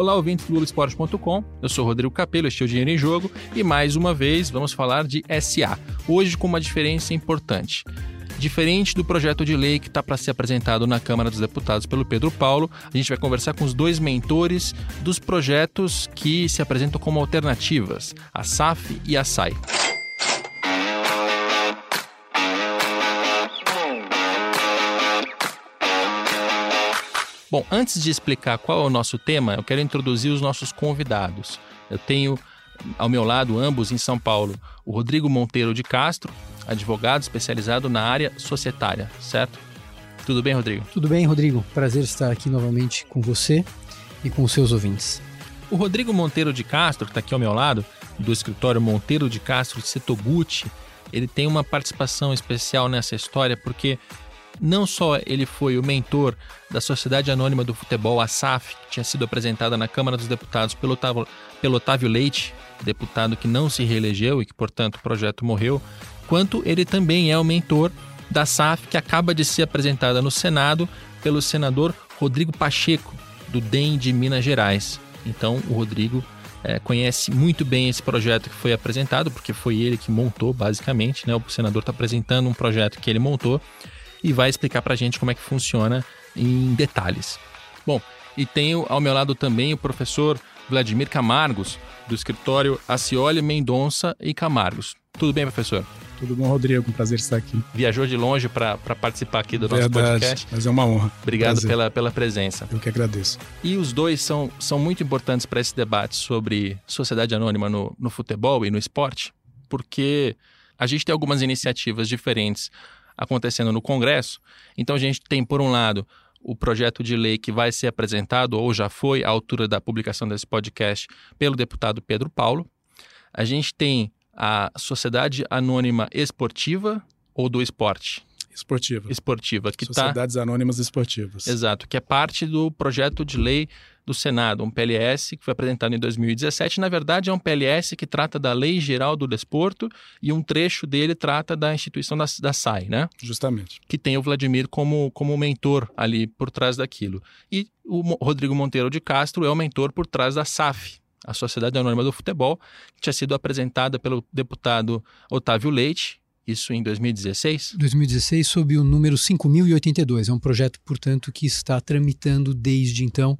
Olá, ouvintes do Globoesporte.com. Eu sou Rodrigo Capello, este é o Dinheiro em Jogo e mais uma vez vamos falar de SA. Hoje com uma diferença importante. Diferente do projeto de lei que está para ser apresentado na Câmara dos Deputados pelo Pedro Paulo, a gente vai conversar com os dois mentores dos projetos que se apresentam como alternativas, a SAF e a SAI. Bom, antes de explicar qual é o nosso tema, eu quero introduzir os nossos convidados. Eu tenho ao meu lado, ambos em São Paulo, o Rodrigo Monteiro de Castro, advogado especializado na área societária, certo? Tudo bem, Rodrigo? Tudo bem, Rodrigo. Prazer estar aqui novamente com você e com os seus ouvintes. O Rodrigo Monteiro de Castro, que está aqui ao meu lado, do escritório Monteiro de Castro de Setoguchi, ele tem uma participação especial nessa história porque não só ele foi o mentor da Sociedade Anônima do Futebol, a SAF, que tinha sido apresentada na Câmara dos Deputados pelo Otávio, pelo Otávio Leite, deputado que não se reelegeu e que, portanto, o projeto morreu, quanto ele também é o mentor da SAF, que acaba de ser apresentada no Senado pelo senador Rodrigo Pacheco, do DEM de Minas Gerais. Então, o Rodrigo é, conhece muito bem esse projeto que foi apresentado, porque foi ele que montou, basicamente. Né? O senador está apresentando um projeto que ele montou e vai explicar para a gente como é que funciona em detalhes. Bom, e tenho ao meu lado também o professor Vladimir Camargos, do escritório Acioli Mendonça e Camargos. Tudo bem, professor? Tudo bom, Rodrigo? Um prazer estar aqui. Viajou de longe para participar aqui do Verdade, nosso podcast. Mas é uma honra. Obrigado pela, pela presença. Eu que agradeço. E os dois são, são muito importantes para esse debate sobre sociedade anônima no, no futebol e no esporte, porque a gente tem algumas iniciativas diferentes acontecendo no Congresso. Então a gente tem, por um lado, o projeto de lei que vai ser apresentado, ou já foi, à altura da publicação desse podcast, pelo deputado Pedro Paulo. A gente tem a Sociedade Anônima Esportiva ou do Esporte? Esportiva. Esportiva. Que tá Sociedades tá... Anônimas Esportivas. Exato, que é parte do projeto de lei do Senado, um PLS que foi apresentado em 2017. Na verdade, é um PLS que trata da Lei Geral do Desporto e um trecho dele trata da instituição da, da SAI, né? Justamente. Que tem o Vladimir como, como mentor ali por trás daquilo. E o Rodrigo Monteiro de Castro é o mentor por trás da SAF, a Sociedade Anônima do Futebol, que tinha sido apresentada pelo deputado Otávio Leite, isso em 2016? 2016, sob o número 5082. É um projeto, portanto, que está tramitando desde então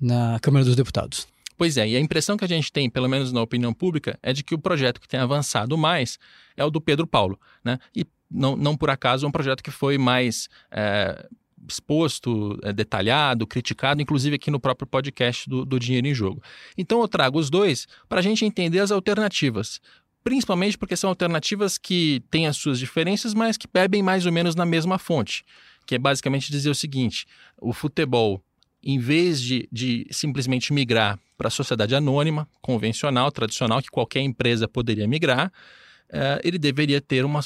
na Câmara dos Deputados. Pois é, e a impressão que a gente tem, pelo menos na opinião pública, é de que o projeto que tem avançado mais é o do Pedro Paulo. Né? E não, não por acaso é um projeto que foi mais é, exposto, é, detalhado, criticado, inclusive aqui no próprio podcast do, do Dinheiro em Jogo. Então eu trago os dois para a gente entender as alternativas principalmente porque são alternativas que têm as suas diferenças, mas que bebem mais ou menos na mesma fonte, que é basicamente dizer o seguinte: o futebol em vez de, de simplesmente migrar para a sociedade anônima, convencional, tradicional, que qualquer empresa poderia migrar, eh, ele deveria ter uma,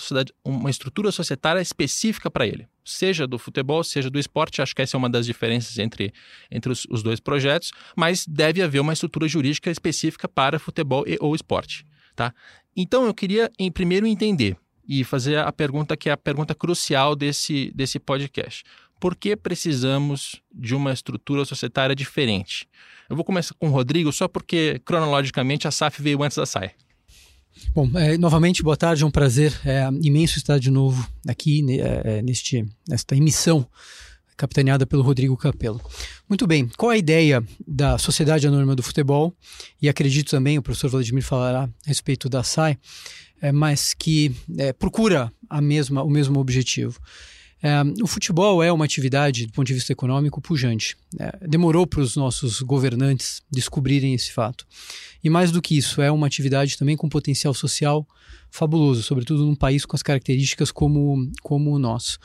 uma estrutura societária específica para ele, seja do futebol, seja do esporte. Acho que essa é uma das diferenças entre, entre os, os dois projetos, mas deve haver uma estrutura jurídica específica para futebol e ou esporte. Tá? Então eu queria em primeiro entender e fazer a pergunta que é a pergunta crucial desse, desse podcast por que precisamos de uma estrutura societária diferente? Eu vou começar com o Rodrigo, só porque cronologicamente a SAF veio antes da SAI. Bom, é, novamente, boa tarde, é um prazer é, imenso estar de novo aqui é, é, neste, nesta emissão capitaneada pelo Rodrigo Capello. Muito bem, qual a ideia da Sociedade Anônima do Futebol? E acredito também, o professor Vladimir falará a respeito da SAI, é, mas que é, procura a mesma, o mesmo objetivo. É, o futebol é uma atividade, do ponto de vista econômico, pujante. É, demorou para os nossos governantes descobrirem esse fato. E mais do que isso, é uma atividade também com potencial social fabuloso, sobretudo num país com as características como, como o nosso.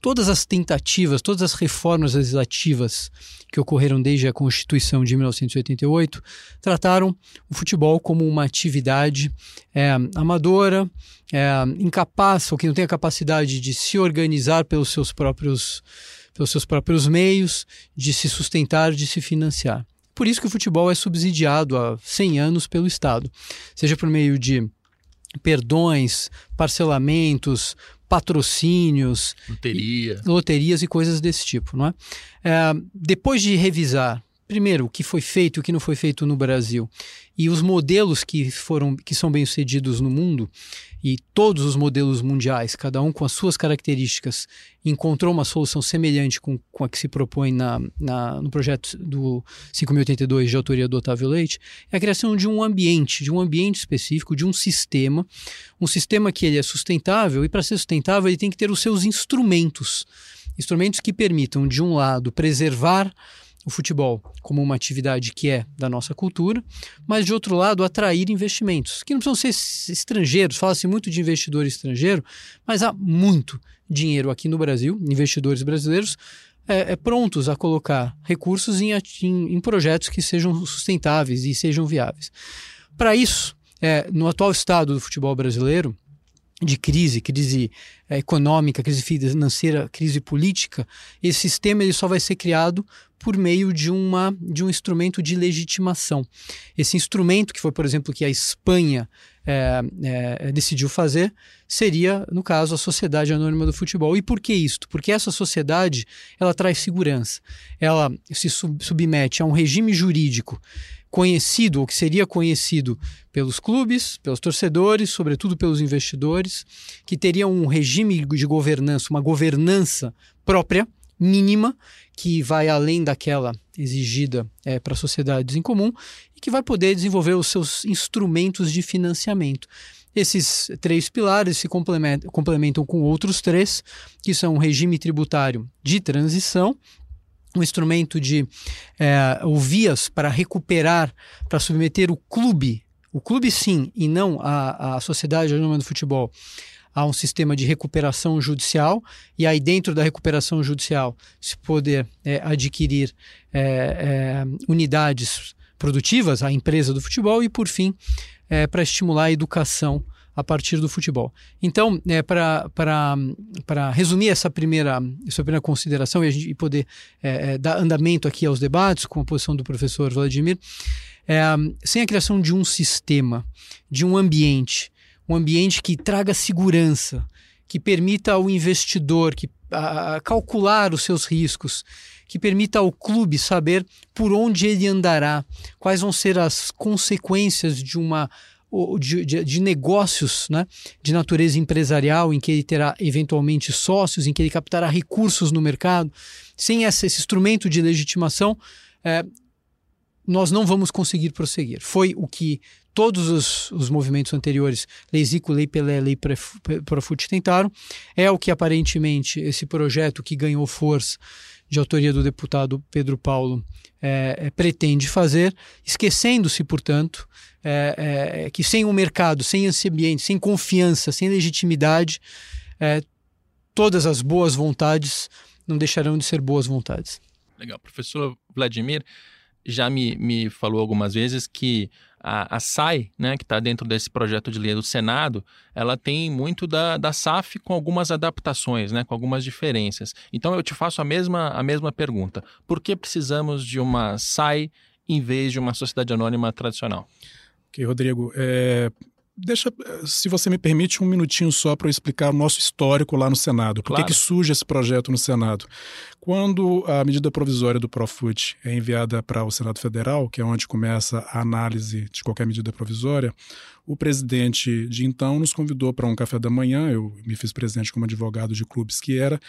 Todas as tentativas, todas as reformas legislativas que ocorreram desde a Constituição de 1988 trataram o futebol como uma atividade é, amadora, é, incapaz ou que não tem a capacidade de se organizar pelos seus próprios pelos seus próprios meios, de se sustentar, de se financiar. Por isso que o futebol é subsidiado há 100 anos pelo Estado, seja por meio de perdões, parcelamentos, patrocínios, Loteria. e, loterias e coisas desse tipo, não é? é? Depois de revisar primeiro, o que foi feito e o que não foi feito no Brasil. E os modelos que foram que são bem sucedidos no mundo, e todos os modelos mundiais, cada um com as suas características, encontrou uma solução semelhante com, com a que se propõe na, na, no projeto do 5082 de autoria do Otávio Leite, é a criação de um ambiente, de um ambiente específico, de um sistema, um sistema que ele é sustentável e para ser sustentável ele tem que ter os seus instrumentos, instrumentos que permitam de um lado preservar o futebol como uma atividade que é da nossa cultura, mas de outro lado atrair investimentos, que não precisam ser estrangeiros, fala-se muito de investidor estrangeiro, mas há muito dinheiro aqui no Brasil, investidores brasileiros é, é, prontos a colocar recursos em, em, em, projetos que sejam sustentáveis e sejam viáveis. Para isso, é, no atual estado do futebol brasileiro, de crise, crise é, econômica, crise financeira, crise política, esse sistema ele só vai ser criado por meio de, uma, de um instrumento de legitimação. Esse instrumento, que foi, por exemplo, que a Espanha é, é, decidiu fazer, seria, no caso, a Sociedade Anônima do Futebol. E por que isto? Porque essa sociedade ela traz segurança, ela se sub submete a um regime jurídico conhecido, ou que seria conhecido pelos clubes, pelos torcedores, sobretudo pelos investidores, que teria um regime de governança, uma governança própria, mínima, que vai além daquela exigida é, para sociedades em comum e que vai poder desenvolver os seus instrumentos de financiamento. Esses três pilares se complementam, complementam com outros três, que são o regime tributário de transição, um instrumento de é, ou vias para recuperar, para submeter o clube, o clube sim, e não a, a sociedade anônima do futebol, a um sistema de recuperação judicial. E aí dentro da recuperação judicial se poder é, adquirir é, é, unidades produtivas à empresa do futebol e por fim é, para estimular a educação a partir do futebol. Então, é, para resumir essa primeira, essa primeira consideração e, a gente, poder é, é, dar andamento aqui aos debates com a posição do professor Vladimir, é, sem a criação de um sistema, de um ambiente, um ambiente que traga segurança, que permita ao investidor que, a, calcular os seus riscos, que permita ao clube saber por onde ele andará, quais vão ser as consequências de uma de, de, de, negócios né, de natureza empresarial, em que ele terá eventualmente sócios, em que ele captará recursos no mercado. Sem essa, esse instrumento de legitimação, é, nós não vamos conseguir prosseguir. Foi o que todos os, os movimentos anteriores, Lei Zico, Lei Pelé, Lei Profut, tentaram. É o que aparentemente esse projeto que ganhou força de autoria do deputado Pedro Paulo é, é, pretende fazer, esquecendo-se, portanto, é, é que sem o mercado, sem esse ambiente, sem confiança, sem legitimidade, é, todas as boas vontades não deixarão de ser boas vontades. Legal. Professor Vladimir, já me, me falou algumas vezes que a, a SAI, né, que está dentro desse projeto de lei do Senado, ela tem muito da, da SAF com algumas adaptações, né, com algumas diferenças. Então eu te faço a mesma, a mesma pergunta. Por que precisamos de uma SAI em vez de uma sociedade anônima tradicional? Ok, Rodrigo. É, Deixa, se você me permite, um minutinho só para eu explicar o nosso histórico lá no Senado. Por claro. que, que surge esse projeto no Senado? Quando a medida provisória do Profut é enviada para o Senado Federal, que é onde começa a análise de qualquer medida provisória, o presidente de então nos convidou para um café da manhã. Eu me fiz presidente como advogado de clubes que era.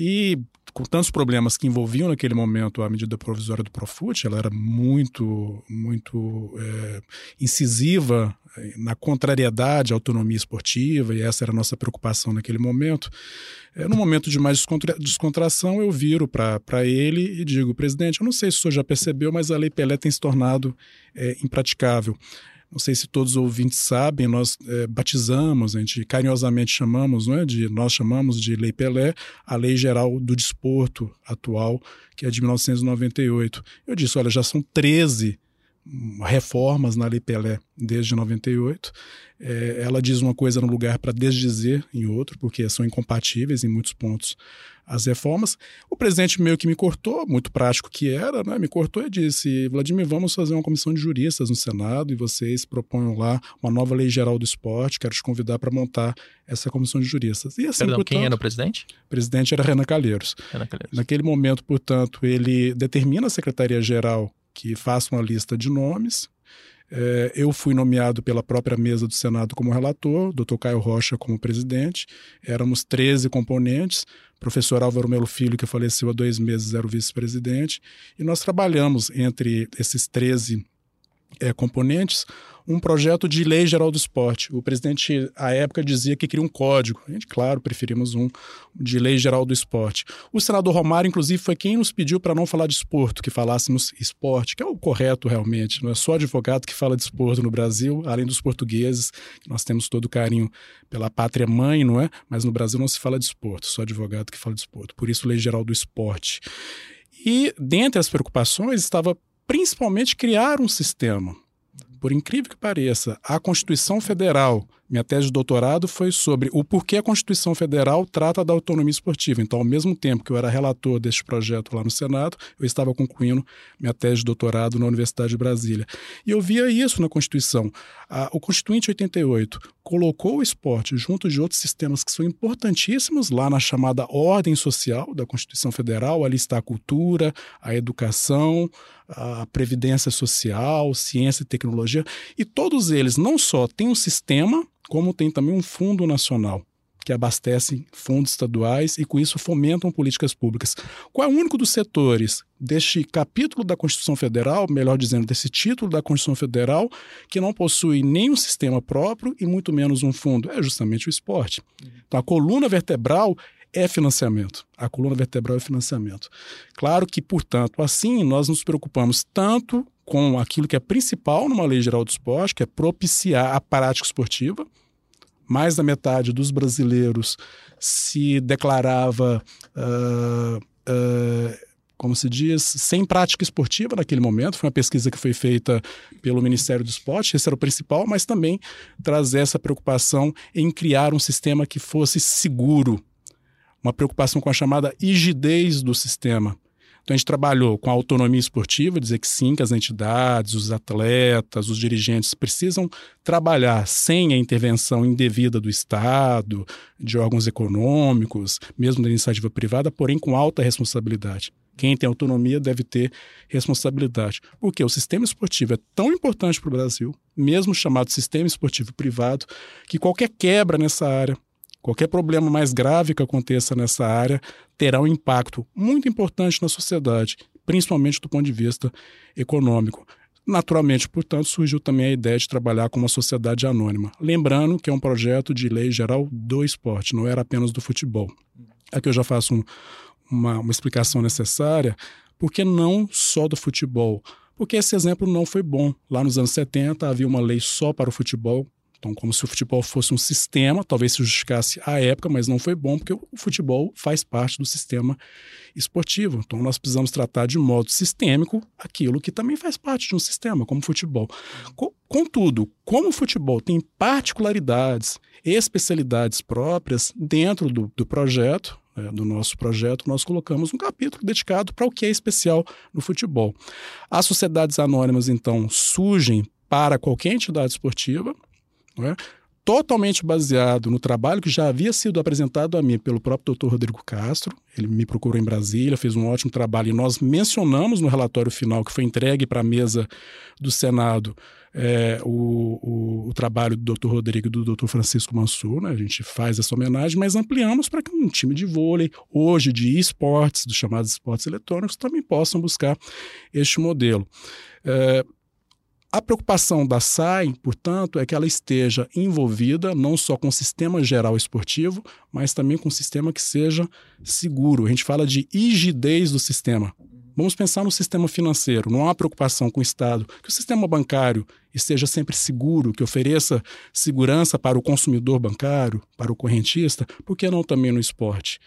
E com tantos problemas que envolviam naquele momento a medida provisória do Profut, ela era muito, muito é, incisiva é, na contrariedade à autonomia esportiva, e essa era a nossa preocupação naquele momento. É, no momento de mais descontra descontração, eu viro para ele e digo: presidente, eu não sei se o senhor já percebeu, mas a Lei Pelé tem se tornado é, impraticável. Não sei se todos os ouvintes sabem, nós é, batizamos, a gente carinhosamente chamamos, não é, de, nós chamamos de Lei Pelé, a Lei Geral do Desporto atual, que é de 1998. Eu disse, olha, já são 13 reformas na Lei Pelé desde 98. É, ela diz uma coisa no lugar para desdizer em outro, porque são incompatíveis em muitos pontos as reformas. O presidente meio que me cortou, muito prático que era, né? me cortou e disse: Vladimir, vamos fazer uma comissão de juristas no Senado e vocês proponham lá uma nova lei geral do esporte. Quero te convidar para montar essa comissão de juristas. E assim, Perdão, portanto, quem era o presidente? O presidente era Renan Calheiros. Renan Calheiros. Naquele momento, portanto, ele determina a Secretaria-Geral que faça uma lista de nomes. É, eu fui nomeado pela própria mesa do Senado como relator, doutor Caio Rocha como presidente. Éramos 13 componentes professor Álvaro Melo Filho, que faleceu há dois meses, era o vice-presidente, e nós trabalhamos entre esses 13 é, componentes um projeto de lei geral do esporte. O presidente, à época, dizia que queria um código. A gente, claro, preferimos um de lei geral do esporte. O senador Romário, inclusive, foi quem nos pediu para não falar de esporto, que falássemos esporte, que é o correto realmente. Não é só advogado que fala de esporte no Brasil, além dos portugueses, nós temos todo carinho pela pátria mãe, não é? Mas no Brasil não se fala de esporte, só advogado que fala de esporte. Por isso, lei geral do esporte. E dentre as preocupações estava principalmente criar um sistema. Por incrível que pareça, a Constituição Federal, minha tese de doutorado foi sobre o porquê a Constituição Federal trata da autonomia esportiva. Então, ao mesmo tempo que eu era relator deste projeto lá no Senado, eu estava concluindo minha tese de doutorado na Universidade de Brasília. E eu via isso na Constituição. o Constituinte 88 colocou o esporte junto de outros sistemas que são importantíssimos lá na chamada ordem social da Constituição Federal. Ali está a cultura, a educação, a previdência social, ciência e tecnologia, e todos eles não só têm um sistema, como tem também um fundo nacional que abastecem fundos estaduais e com isso fomentam políticas públicas. Qual é o único dos setores deste capítulo da Constituição Federal, melhor dizendo, desse título da Constituição Federal, que não possui nem um sistema próprio e muito menos um fundo? É justamente o esporte. Então, a coluna vertebral é financiamento. A coluna vertebral é financiamento. Claro que, portanto, assim nós nos preocupamos tanto com aquilo que é principal numa lei geral do esporte, que é propiciar a prática esportiva. Mais da metade dos brasileiros se declarava, uh, uh, como se diz, sem prática esportiva naquele momento. Foi uma pesquisa que foi feita pelo Ministério do Esporte, esse era o principal, mas também trazer essa preocupação em criar um sistema que fosse seguro uma preocupação com a chamada rigidez do sistema. Então a gente trabalhou com a autonomia esportiva, dizer que sim, que as entidades, os atletas, os dirigentes precisam trabalhar sem a intervenção indevida do Estado, de órgãos econômicos, mesmo da iniciativa privada, porém com alta responsabilidade. Quem tem autonomia deve ter responsabilidade. Porque o sistema esportivo é tão importante para o Brasil, mesmo chamado sistema esportivo privado, que qualquer quebra nessa área Qualquer problema mais grave que aconteça nessa área terá um impacto muito importante na sociedade, principalmente do ponto de vista econômico. Naturalmente, portanto, surgiu também a ideia de trabalhar com uma sociedade anônima. Lembrando que é um projeto de lei geral do esporte, não era apenas do futebol. Aqui eu já faço um, uma, uma explicação necessária, porque não só do futebol. Porque esse exemplo não foi bom. Lá nos anos 70 havia uma lei só para o futebol, então, como se o futebol fosse um sistema, talvez se justificasse à época, mas não foi bom, porque o futebol faz parte do sistema esportivo. Então, nós precisamos tratar de modo sistêmico aquilo que também faz parte de um sistema, como o futebol. Contudo, como o futebol tem particularidades especialidades próprias dentro do, do projeto, é, do nosso projeto, nós colocamos um capítulo dedicado para o que é especial no futebol. As sociedades anônimas, então, surgem para qualquer entidade esportiva, é? totalmente baseado no trabalho que já havia sido apresentado a mim pelo próprio Dr. Rodrigo Castro. Ele me procurou em Brasília, fez um ótimo trabalho e nós mencionamos no relatório final que foi entregue para a mesa do Senado é, o, o, o, trabalho do Dr. Rodrigo e do Dr. Francisco Mansur. Né? A gente faz essa homenagem, mas ampliamos para que um time de vôlei, hoje de esportes, dos chamados esportes eletrônicos, também possam buscar este modelo. É, a preocupação da SAI, portanto, é que ela esteja envolvida não só com o sistema geral esportivo, mas também com um sistema que seja seguro. A gente fala de rigidez do sistema. Vamos pensar no sistema financeiro. Não há preocupação com o Estado que o sistema bancário esteja sempre seguro, que ofereça segurança para o consumidor bancário, para o correntista, por que não também no esporte?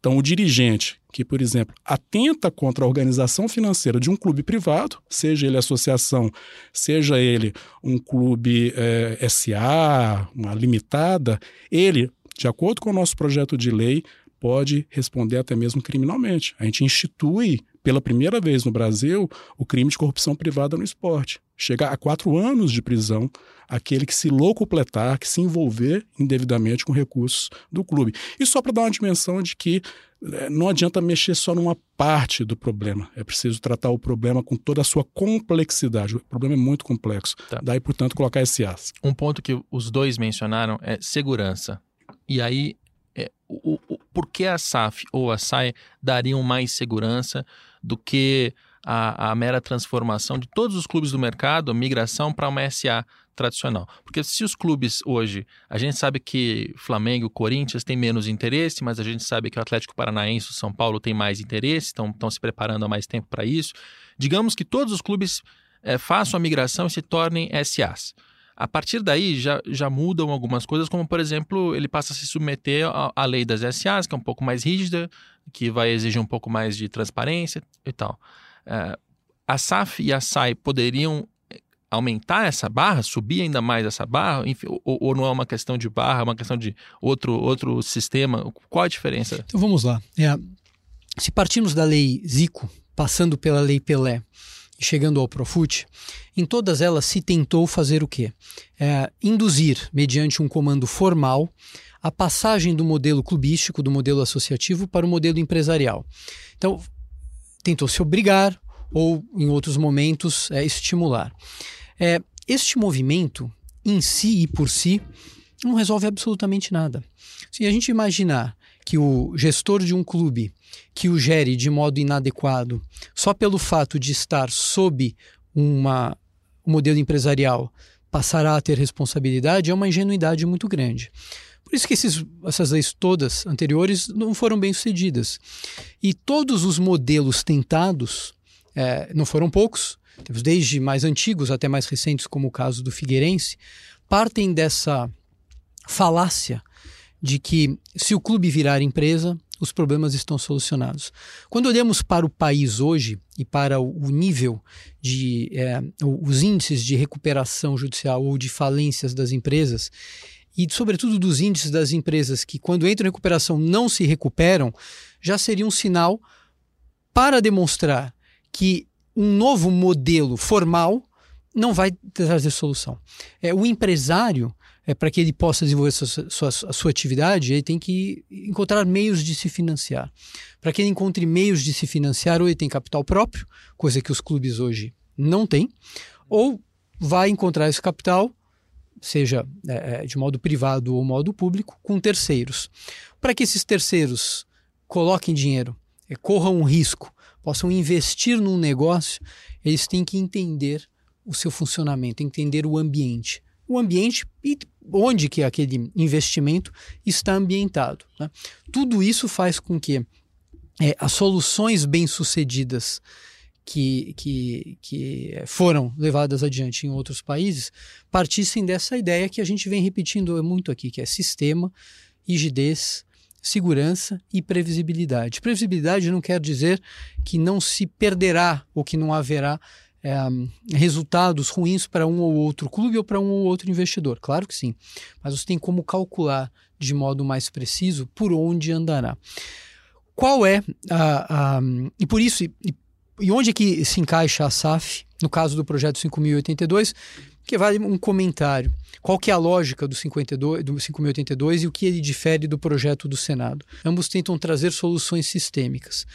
Então, o dirigente que, por exemplo, atenta contra a organização financeira de um clube privado, seja ele associação, seja ele um clube é, eh, SA, uma limitada, ele, de acordo com o nosso projeto de lei, pode responder até mesmo criminalmente. A gente institui, pela primeira vez no Brasil, o crime de corrupção privada no esporte. Chega a quatro anos de prisão aquele que se locupletar, que se envolver indevidamente com recursos do clube. E só para dar uma dimensão de que é, não adianta mexer só numa parte do problema. É preciso tratar o problema com toda a sua complexidade. O problema é muito complexo. Tá. Daí, portanto, colocar esse as. Um ponto que os dois mencionaram é segurança. E aí, é, o, o, por que a SAF ou a SAI dariam mais segurança do que a, a mera transformação de todos os clubes do mercado, migração para uma SA tradicional. Porque se os clubes hoje, a gente sabe que Flamengo, Corinthians têm menos interesse, mas a gente sabe que o Atlético Paranaense, o São Paulo tem mais interesse, estão, se preparando há mais tempo para isso. Digamos que todos os clubes é, façam a migração e se tornem SAs. A partir daí já, já mudam algumas coisas, como por exemplo, ele passa a se submeter à lei das SAs, que é um pouco mais rígida, que vai exigir um pouco mais de transparência e tal. É, a SAF e a SAI poderiam aumentar essa barra, subir ainda mais essa barra, enfim, ou, ou, não é uma questão de barra, é uma questão de outro, outro sistema? Qual a diferença? Então vamos lá. É, se partirmos da lei Zico, passando pela lei Pelé e chegando ao Profut, em todas elas se tentou fazer o quê? É, induzir, mediante um comando formal, a passagem do modelo clubístico, do modelo associativo, para o modelo empresarial. Então, tentou se obrigar ou, em outros momentos, é, estimular. É, este movimento, em si e por si, não resolve absolutamente nada. Se a gente imaginar que o gestor de um clube que o gere de modo inadequado, só pelo fato de estar sob uma, um modelo empresarial, passará a ter responsabilidade, é uma ingenuidade muito grande. Por isso que esses, essas leis todas anteriores não foram bem sucedidas. E todos os modelos tentados, é, não foram poucos, temos desde mais antigos até mais recentes, como o caso do Figueirense, partem dessa falácia de que se o clube virar empresa, os problemas estão solucionados. Quando olhamos para o país hoje e para o nível de é, os índices de recuperação judicial ou de falências das empresas, e, sobretudo, dos índices das empresas que, quando entram em recuperação, não se recuperam, já seria um sinal para demonstrar que um novo modelo formal não vai trazer solução. É, o empresário, é, para que ele possa desenvolver sua, sua, a sua atividade, ele tem que encontrar meios de se financiar. Para que ele encontre meios de se financiar, ou ele tem capital próprio, coisa que os clubes hoje não têm, ou vai encontrar esse capital seja é, é, de modo privado ou modo público, com terceiros. Para que esses terceiros coloquem dinheiro, é, corram um risco, possam investir num negócio, eles têm que entender o seu funcionamento, entender o ambiente. O ambiente e onde que aquele investimento está ambientado. Né? Tudo isso faz com que é, as soluções bem-sucedidas que, que, que foram levadas adiante em outros países partissem dessa ideia que a gente vem repetindo muito aqui, que é sistema, rigidez, segurança e previsibilidade. Previsibilidade não quer dizer que não se perderá ou que não haverá é, resultados ruins para um ou outro clube ou para um ou outro investidor. Claro que sim, mas você tem como calcular de modo mais preciso por onde andará. Qual é a. a e por isso, e e onde é que se encaixa a SAF, no caso do projeto 5082, que vale um comentário. Qual que é a lógica do, 52, do 5082 e o que ele difere do projeto do Senado? Ambos tentam trazer soluções sistêmicas.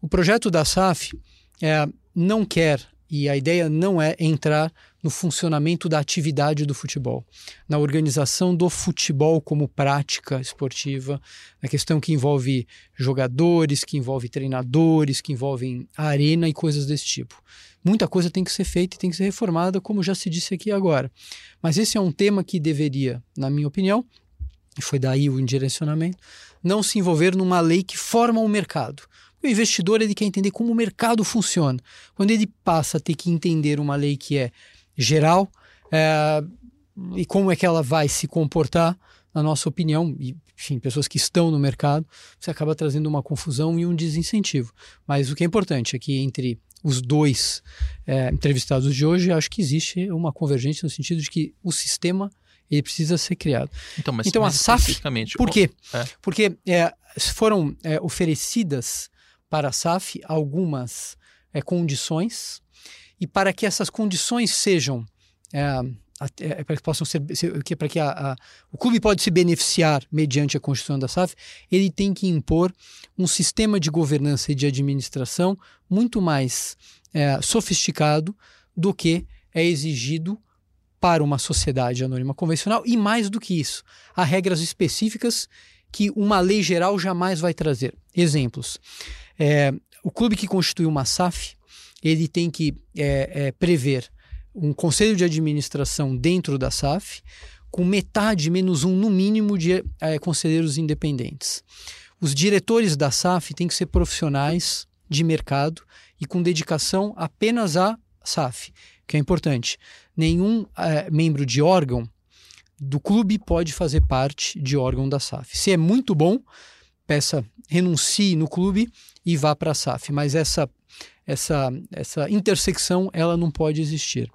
O projeto da SAF é, não quer, e a ideia não é entrar no funcionamento da atividade do futebol, na organização do futebol como prática esportiva, na questão que envolve jogadores, que envolve treinadores, que envolvem arena e coisas desse tipo. Muita coisa tem que ser feita e tem que ser reformada, como já se disse aqui agora. Mas esse é um tema que deveria, na minha opinião, e foi daí o indirecionamento, não se envolver numa lei que forma o mercado. O investidor ele quer entender como o mercado funciona. Quando ele passa a ter que entender uma lei que é geral é, e como é que ela vai se comportar, na nossa opinião, e enfim, pessoas que estão no mercado, você acaba trazendo uma confusão e um desincentivo. Mas o que é importante é que entre os dois é, entrevistados de hoje, acho que existe uma convergência no sentido de que o sistema ele precisa ser criado. Então, mas, então mas a SAF, por quê? É. Porque é, foram é, oferecidas para a SAF algumas é, condições e para que essas condições sejam é, para que possam ser, que para que a, a, o clube pode se beneficiar mediante a constituição da SAF, ele tem que impor um sistema de governança e de administração muito mais é, sofisticado do que é exigido para uma sociedade anônima convencional e mais do que isso, há regras específicas que uma lei geral jamais vai trazer. Exemplos: é, o clube que constitui uma SAF ele tem que é, é, prever um conselho de administração dentro da SAF, com metade menos um no mínimo de é, conselheiros independentes. Os diretores da SAF têm que ser profissionais de mercado e com dedicação apenas à SAF, que é importante. Nenhum é, membro de órgão do clube pode fazer parte de órgão da SAF. Se é muito bom, peça renuncie no clube e vá para a SAF, mas essa essa essa intersecção ela não pode existir.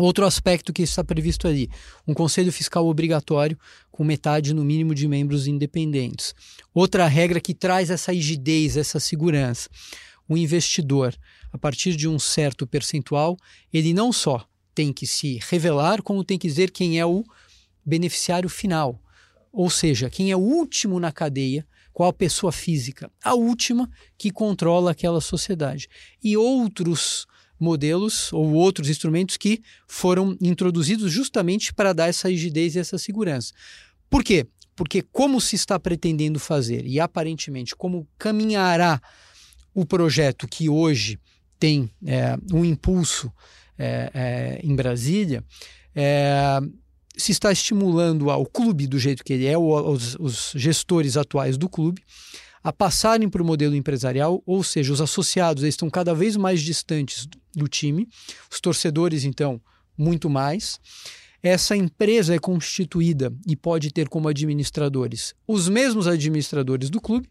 Outro aspecto que está previsto ali, um conselho fiscal obrigatório com metade no mínimo de membros independentes. Outra regra que traz essa rigidez, essa segurança. O investidor, a partir de um certo percentual, ele não só tem que se revelar, como tem que dizer quem é o beneficiário final. Ou seja, quem é o último na cadeia, qual pessoa física, a última que controla aquela sociedade. E outros modelos ou outros instrumentos que foram introduzidos justamente para dar essa rigidez e essa segurança. Por quê? Porque como se está pretendendo fazer e aparentemente como caminhará o projeto que hoje tem é, um impulso é, é, em Brasília, se está estimulando ao clube do jeito que ele é, os, os gestores atuais do clube, a passarem para o modelo empresarial, ou seja, os associados estão cada vez mais distantes do time, os torcedores, então, muito mais. Essa empresa é constituída e pode ter como administradores os mesmos administradores do clube,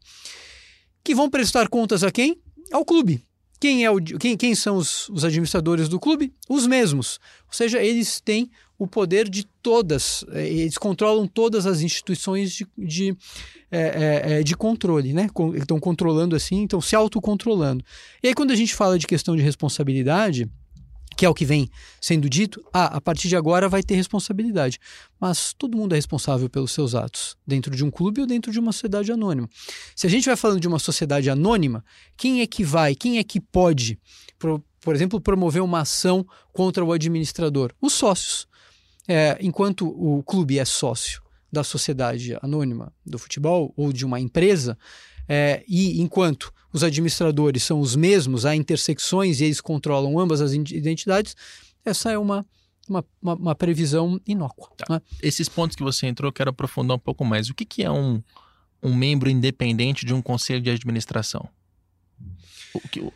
que vão prestar contas a quem? Ao clube. Quem, é o, quem, quem são os, os administradores do clube? Os mesmos. Ou seja, eles têm o poder de todas, eh, eles controlam todas as instituições de, de, é, é, de controle, né? Estão controlando assim, estão se autocontrolando. E aí, quando a gente fala de questão de responsabilidade, que é o que vem sendo dito, ah, a partir de agora vai ter responsabilidade. Mas todo mundo é responsável pelos seus atos, dentro de um clube ou dentro de uma sociedade anônima. Se a gente vai falando de uma sociedade anônima, quem é que vai, quem é que pode, por, por exemplo, promover uma ação contra o administrador? Os sócios. É, enquanto o clube é sócio da sociedade anônima do futebol ou de uma empresa, é, e enquanto os administradores são os mesmos, há intersecções e eles controlam ambas as identidades, essa é uma, uma, uma, uma previsão inócua. Tá. Né? Esses pontos que você entrou, eu quero aprofundar um pouco mais. O que, que é um, um membro independente de um conselho de administração? O que,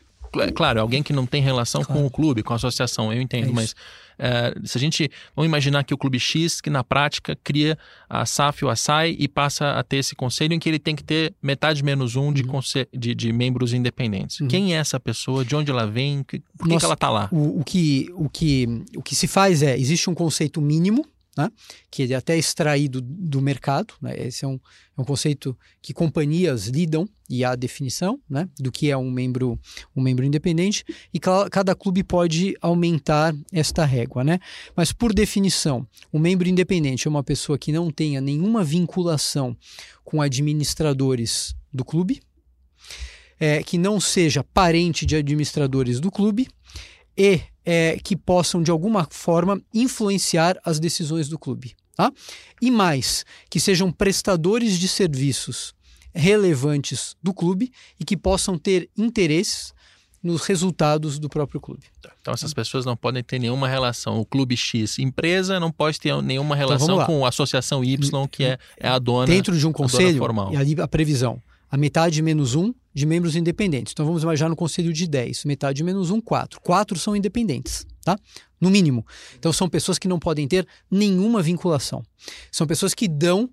Claro, alguém que não tem relação claro. com o clube, com a associação, eu entendo, é mas é, se a gente. Vamos imaginar que o clube X, que na prática cria a SAF ou a SAI e passa a ter esse conselho em que ele tem que ter metade menos um de, uhum. de, de, membros independentes. Uhum. Quem é essa pessoa? De onde ela vem? Por que, Nossa, que ela está lá? O, o, que, o, que, o que se faz é: existe um conceito mínimo né? que é até extraído do mercado. Né? Esse é um, é um conceito que companhias lidam e há definição né? do que é um membro, um membro independente, e cada clube pode aumentar esta régua. Né? Mas, por definição, um membro independente é uma pessoa que não tenha nenhuma vinculação com administradores do clube, é, que não seja parente de administradores do clube e é, que possam, de alguma forma, influenciar as decisões do clube. Tá? E mais, que sejam prestadores de serviços relevantes do clube e que possam ter interesses nos resultados do próprio clube. Tá, então essas pessoas não podem ter nenhuma relação. O clube X, empresa, não pode ter nenhuma então, relação então, com a associação Y, que é, é a dona Dentro de um conselho, formal. e ali a previsão, a metade menos um de membros independentes. Então vamos imaginar no conselho de 10, metade menos um, 4. Quatro são independentes, tá? No mínimo. Então são pessoas que não podem ter nenhuma vinculação. São pessoas que dão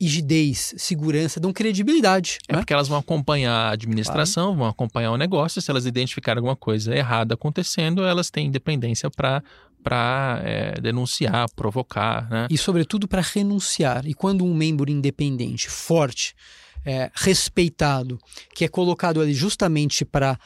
rigidez, segurança, dão credibilidade. É né? porque elas vão acompanhar a administração, claro. vão acompanhar o negócio. Se elas identificarem alguma coisa errada acontecendo, elas têm independência para para é, denunciar, provocar, né? E sobretudo para renunciar. E quando um membro independente, forte, é, respeitado, que é colocado ali justamente para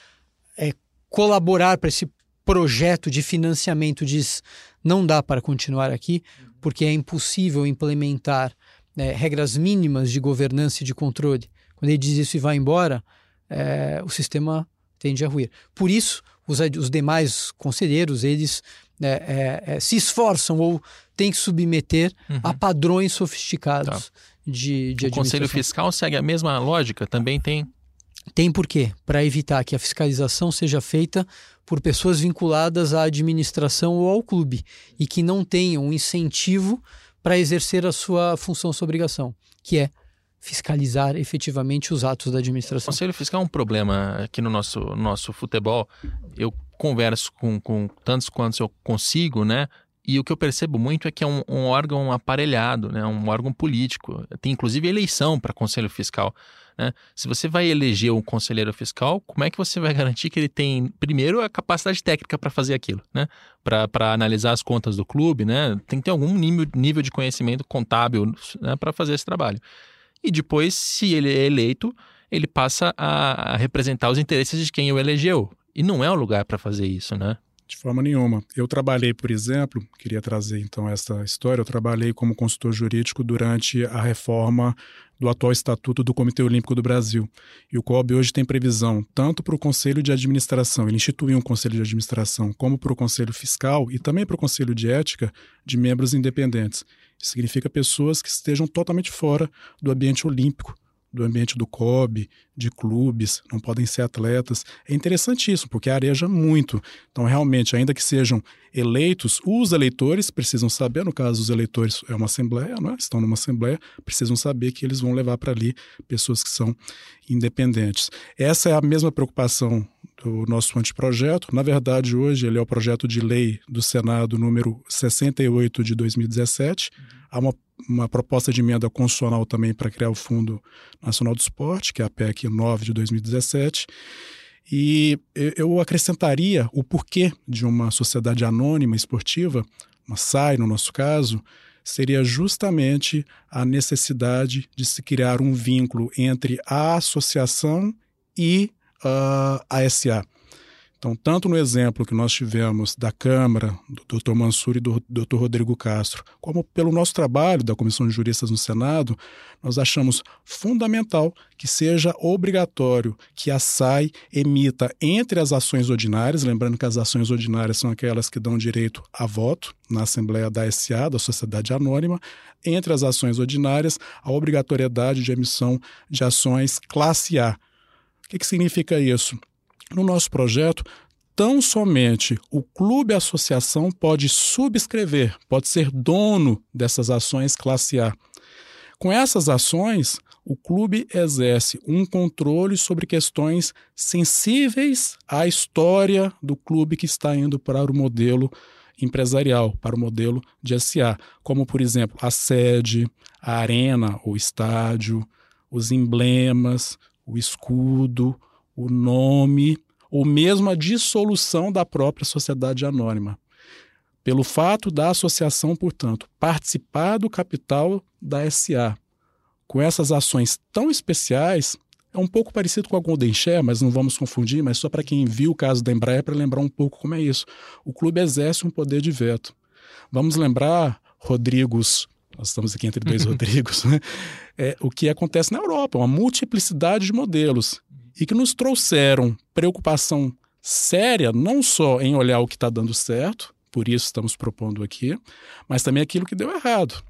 é, colaborar para esse projeto de financiamento, diz não dá para continuar aqui, porque é impossível implementar é, regras mínimas de governança e de controle. Quando ele diz isso e vai embora, é, o sistema tende a ruir. Por isso, os, os demais conselheiros, eles é, é, é, se esforçam ou têm que submeter uhum. a padrões sofisticados tá. De, de O Conselho Fiscal segue a mesma lógica? Também tem? Tem por quê? Para evitar que a fiscalização seja feita por pessoas vinculadas à administração ou ao clube e que não tenham um incentivo para exercer a sua função, sua obrigação, que é fiscalizar efetivamente os atos da administração. O conselho fiscal é um problema aqui no nosso, nosso futebol. Eu converso com, com tantos quantos eu consigo, né? E o que eu percebo muito é que é um, um órgão aparelhado, né? um órgão político. Tem inclusive eleição para conselho fiscal. Né? Se você vai eleger um conselheiro fiscal, como é que você vai garantir que ele tem, primeiro, a capacidade técnica para fazer aquilo, né? para analisar as contas do clube? Né? Tem que ter algum nível, nível de conhecimento contábil né? para fazer esse trabalho. E depois, se ele é eleito, ele passa a, representar os interesses de quem o elegeu. E não é o lugar para fazer isso, né? De forma nenhuma. Eu trabalhei, por exemplo, queria trazer então essa história, eu trabalhei como consultor jurídico durante a reforma do atual Estatuto do Comitê Olímpico do Brasil. E o COB hoje tem previsão tanto para o Conselho de Administração, ele instituiu um Conselho de Administração, como para o Conselho Fiscal e também para o Conselho de Ética de membros independentes. Isso significa pessoas que estejam totalmente fora do ambiente olímpico do ambiente do COB, de clubes, não podem ser atletas. É interessantíssimo, porque areja muito. Então, realmente, ainda que sejam eleitos, os eleitores precisam saber, no caso, os eleitores é uma assembleia, não é? estão numa assembleia, precisam saber que eles vão levar para ali pessoas que são independentes. Essa é a mesma preocupação do nosso anteprojeto. Na verdade, hoje ele é o projeto de lei do Senado número 68 de 2017. Há uma uma proposta de emenda constitucional também para criar o Fundo Nacional do Esporte, que é a PEC 9 de 2017. E eu acrescentaria o porquê de uma sociedade anônima esportiva, uma SAI no nosso caso, seria justamente a necessidade de se criar um vínculo entre a associação e uh, a SA. Então, tanto no exemplo que nós tivemos da Câmara, do Dr. Mansur e do Dr. Rodrigo Castro, como pelo nosso trabalho da Comissão de Juristas no Senado, nós achamos fundamental que seja obrigatório que a SAI emita entre as ações ordinárias, lembrando que as ações ordinárias são aquelas que dão direito a voto na Assembleia da SA, da Sociedade Anônima, entre as ações ordinárias, a obrigatoriedade de emissão de ações classe A. O que, que significa isso? No nosso projeto, tão somente o clube associação pode subscrever, pode ser dono dessas ações classe A. Com essas ações, o clube exerce um controle sobre questões sensíveis à história do clube que está indo para o modelo empresarial, para o modelo de SA, como, por exemplo, a sede, a arena ou estádio, os emblemas, o escudo, o nome ou mesmo a dissolução da própria sociedade anônima. Pelo fato da associação, portanto, participar do capital da SA. Com essas ações tão especiais, é um pouco parecido com a Golden Share, mas não vamos confundir, mas só para quem viu o caso da Embraer para lembrar um pouco como é isso. O clube exerce um poder de veto. Vamos lembrar, Rodrigos, nós estamos aqui entre dois Rodrigos, né? é, o que acontece na Europa, uma multiplicidade de modelos e que nos trouxeram preocupação séria, não só em olhar o que está dando certo, por isso estamos propondo aqui, mas também aquilo que deu errado.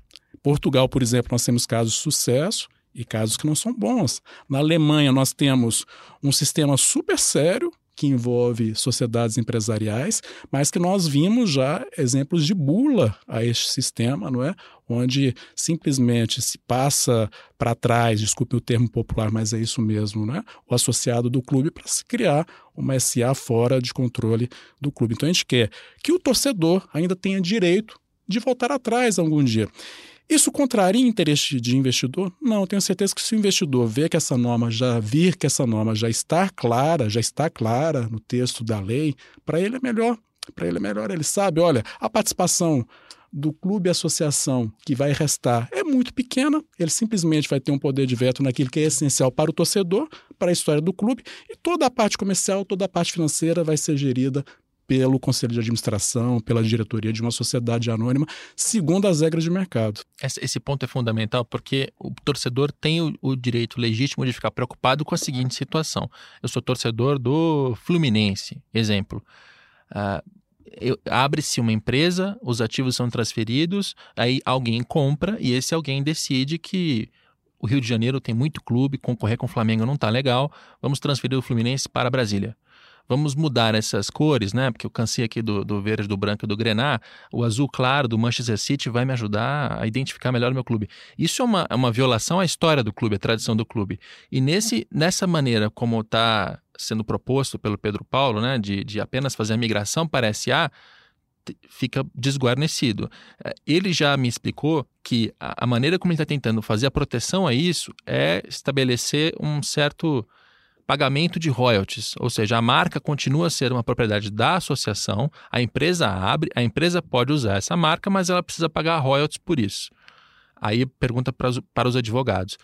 Portugal, por exemplo, nós temos casos de sucesso e casos que não são bons. Na Alemanha, nós temos um sistema super sério que envolve sociedades empresariais, mas que nós vimos já exemplos de bula a este sistema, não é? Onde simplesmente se passa para trás, desculpe o termo popular, mas é isso mesmo, né? O associado do clube para se criar uma SA fora de controle do clube. Então a gente quer que o torcedor ainda tenha direito de voltar atrás algum dia. Isso contraria interesse de investidor? Não, eu tenho certeza que se o investidor vê que essa norma já vir que essa norma já está clara, já está clara no texto da lei, para ele é melhor. Para ele é melhor, ele sabe, olha, a participação do clube associação que vai restar é muito pequena, ele simplesmente vai ter um poder de veto naquilo que é essencial para o torcedor, para a história do clube, e toda a parte comercial, toda a parte financeira vai ser gerida pelo conselho de administração, pela diretoria de uma sociedade anônima, segundo as regras de mercado. Esse ponto é fundamental porque o torcedor tem o, direito legítimo de ficar preocupado com a seguinte situação: eu sou torcedor do Fluminense, exemplo. Uh, abre-se uma empresa, os ativos são transferidos, aí alguém compra e esse alguém decide que o Rio de Janeiro tem muito clube, concorrer com o Flamengo não está legal, vamos transferir o Fluminense para Brasília vamos mudar essas cores, né? Porque eu cansei aqui do, do verde, do branco e do grená. O azul claro do Manchester City vai me ajudar a identificar melhor o meu clube. Isso é uma, é uma violação à história do clube, à tradição do clube. E nesse, nessa maneira como está sendo proposto pelo Pedro Paulo, né? De, de apenas fazer a migração para SA, fica desguarnecido. É, ele já me explicou que a maneira como ele está tentando fazer a proteção a isso é estabelecer um certo pagamento de royalties, ou seja, a marca continua a ser uma propriedade da associação, a empresa abre, a empresa pode usar essa marca, mas ela precisa pagar royalties por isso. Aí pergunta para os, para os advogados.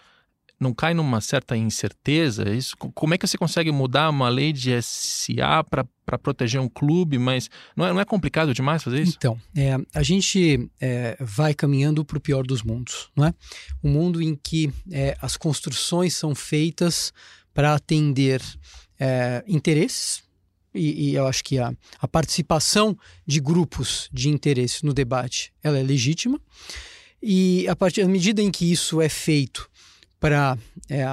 Não cai numa certa incerteza isso? Como é que você consegue mudar uma lei de SA para proteger um clube? Mas não é, não é complicado demais fazer isso? Então, é, a gente é, vai caminhando para o pior dos mundos, não é? Um mundo em que é, as construções são feitas para atender é, interesses, e, e, eu acho que a, a participação de grupos de interesse no debate ela é legítima, e a partir da medida em que isso é feito para é,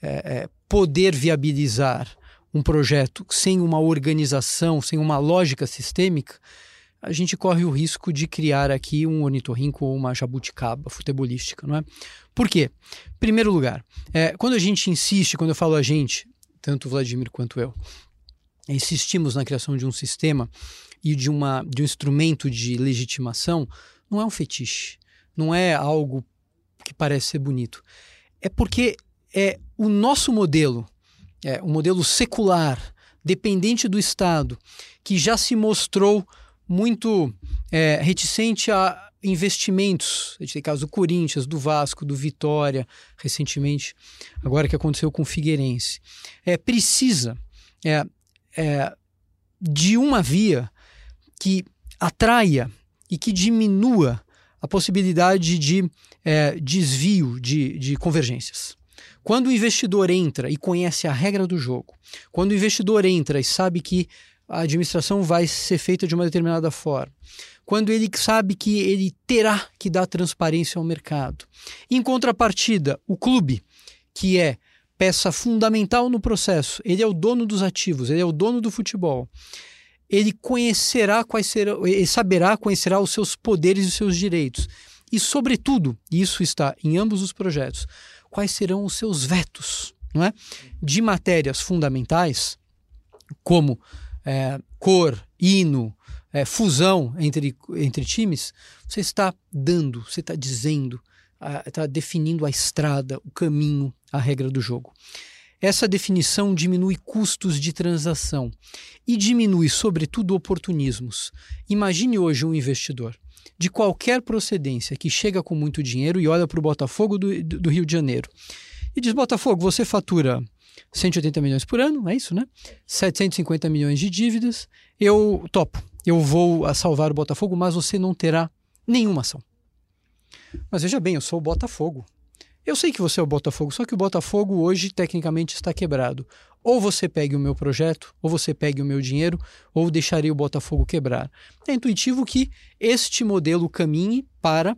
é, poder viabilizar um projeto sem uma organização, sem uma lógica sistêmica, a gente corre o risco de criar aqui um ornitorrinco ou uma jabuticaba futebolística, não é? Por quê? Primeiro lugar, é, quando a gente insiste, quando eu falo a gente, tanto o Vladimir quanto eu, insistimos na criação de um sistema e de, uma, de um instrumento de legitimação, não é um fetiche, não é algo que parece ser bonito. É porque é o nosso modelo, é, o modelo secular, dependente do Estado, que já se mostrou muito é, reticente a investimentos. A gente tem caso do Corinthians, do Vasco, do Vitória, recentemente, agora que aconteceu com o Figueirense. É, precisa é, é, de uma via que atraia e que diminua a possibilidade de é, desvio de, de convergências. Quando o investidor entra e conhece a regra do jogo, quando o investidor entra e sabe que a administração vai ser feita de uma determinada forma. Quando ele sabe que ele terá que dar transparência ao mercado. Em contrapartida, o clube, que é peça fundamental no processo, ele é o dono dos ativos, ele é o dono do futebol. Ele conhecerá quais serão, ele saberá, conhecerá os seus poderes e os seus direitos. E, sobretudo, isso está em ambos os projetos, quais serão os seus vetos não é? de matérias fundamentais, como é, cor, hino, é, fusão entre, entre times, você está dando, você está dizendo, está definindo a estrada, o caminho, a regra do jogo. Essa definição diminui custos de transação e diminui, sobretudo, oportunismos. Imagine hoje um investidor de qualquer procedência que chega com muito dinheiro e olha para o Botafogo do, do Rio de Janeiro e diz: Botafogo, você fatura 180 milhões por ano, é isso, né? 750 milhões de dívidas. Eu topo. Eu vou salvar o Botafogo, mas você não terá nenhuma ação. Mas veja bem, eu sou o Botafogo. Eu sei que você é o Botafogo, só que o Botafogo hoje tecnicamente está quebrado. Ou você pegue o meu projeto, ou você pegue o meu dinheiro, ou deixarei o Botafogo quebrar. É intuitivo que este modelo caminhe para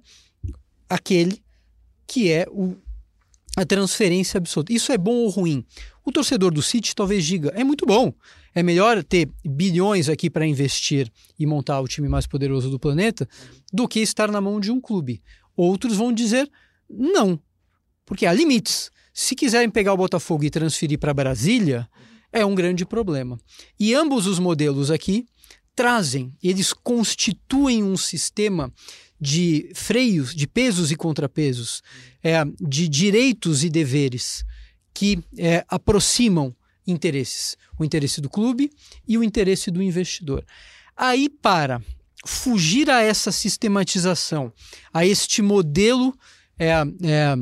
aquele que é o a transferência absoluta. Isso é bom ou ruim? O torcedor do City talvez diga: é muito bom. É melhor ter bilhões aqui para investir e montar o time mais poderoso do planeta do que estar na mão de um clube. Outros vão dizer não, porque há limites. Se quiserem pegar o Botafogo e transferir para Brasília, é um grande problema. E ambos os modelos aqui trazem, eles constituem um sistema de freios, de pesos e contrapesos, é, de direitos e deveres que é, aproximam interesses, o interesse do clube e o interesse do investidor. Aí, para fugir a essa sistematização, a este modelo é, é,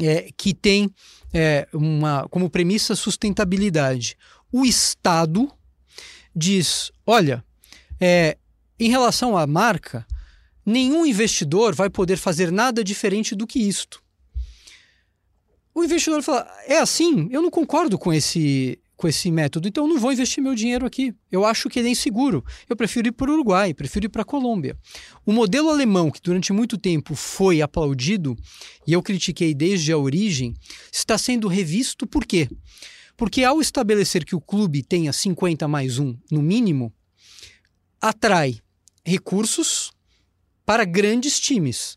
é, que tem é, uma, como premissa sustentabilidade, o Estado diz: olha, é, em relação à marca, nenhum investidor vai poder fazer nada diferente do que isto. O investidor fala: é assim? Eu não concordo com esse, com esse método, então eu não vou investir meu dinheiro aqui. Eu acho que ele é inseguro. Eu prefiro ir para o Uruguai, prefiro ir para a Colômbia. O modelo alemão, que durante muito tempo foi aplaudido, e eu critiquei desde a origem, está sendo revisto por quê? Porque ao estabelecer que o clube tenha 50 mais um no mínimo, atrai recursos para grandes times.